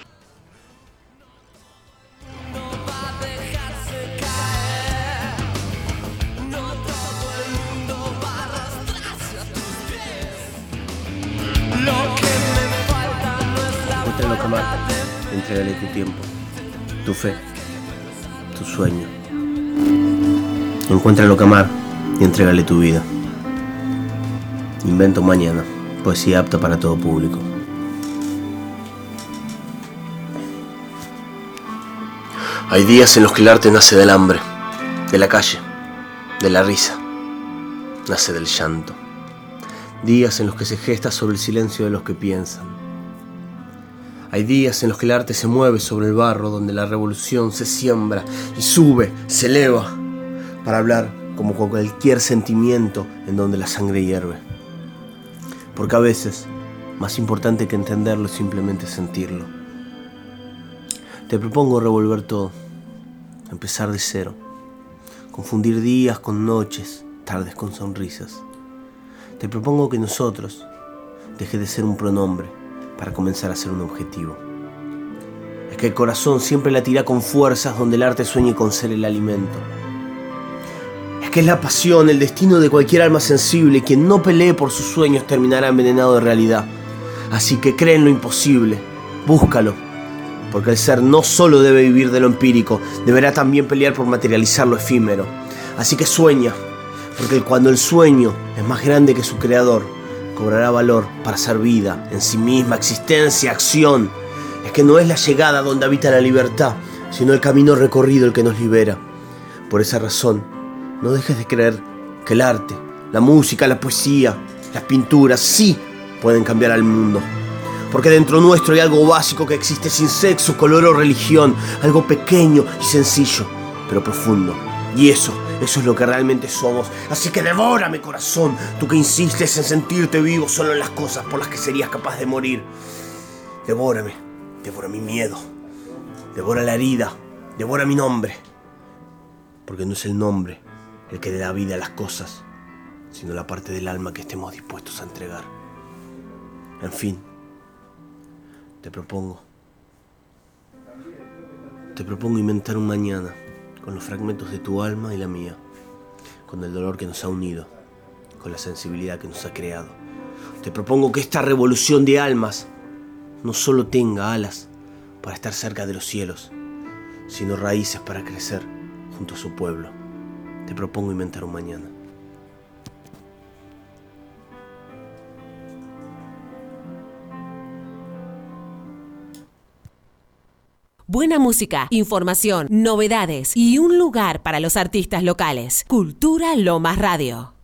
Encuentra lo que tu tiempo, tu fe, sueño. Encuentra lo que amar y entrégale tu vida. Invento mañana, poesía apta para todo público. Hay días en los que el arte nace del hambre, de la calle, de la risa, nace del llanto. Días en los que se gesta sobre el silencio de los que piensan. Hay días en los que el arte se mueve sobre el barro donde la revolución se siembra y sube, se eleva, para hablar como con cualquier sentimiento en donde la sangre hierve. Porque a veces, más importante que entenderlo es simplemente sentirlo. Te propongo revolver todo, empezar de cero, confundir días con noches, tardes con sonrisas. Te propongo que nosotros deje de ser un pronombre para comenzar a ser un objetivo. Es que el corazón siempre latirá con fuerzas donde el arte sueñe con ser el alimento. Es que es la pasión, el destino de cualquier alma sensible. Quien no pelee por sus sueños terminará envenenado de realidad. Así que cree en lo imposible, búscalo. Porque el ser no solo debe vivir de lo empírico, deberá también pelear por materializar lo efímero. Así que sueña, porque cuando el sueño es más grande que su creador, cobrará valor para ser vida en sí misma, existencia, acción. Es que no es la llegada donde habita la libertad, sino el camino recorrido el que nos libera. Por esa razón, no dejes de creer que el arte, la música, la poesía, las pinturas sí pueden cambiar al mundo. Porque dentro nuestro hay algo básico que existe sin sexo, color o religión, algo pequeño y sencillo, pero profundo. Y eso, eso es lo que realmente somos. Así que devórame, corazón, tú que insistes en sentirte vivo solo en las cosas por las que serías capaz de morir. Devórame, devora mi miedo, devora la herida, devora mi nombre. Porque no es el nombre el que le da vida a las cosas, sino la parte del alma que estemos dispuestos a entregar. En fin, te propongo, te propongo inventar un mañana con los fragmentos de tu alma y la mía, con el dolor que nos ha unido, con la sensibilidad que nos ha creado. Te propongo que esta revolución de almas no solo tenga alas para estar cerca de los cielos, sino raíces para crecer junto a su pueblo. Te propongo inventar un mañana. Buena música, información, novedades y un lugar para los artistas locales. Cultura Lomas Radio.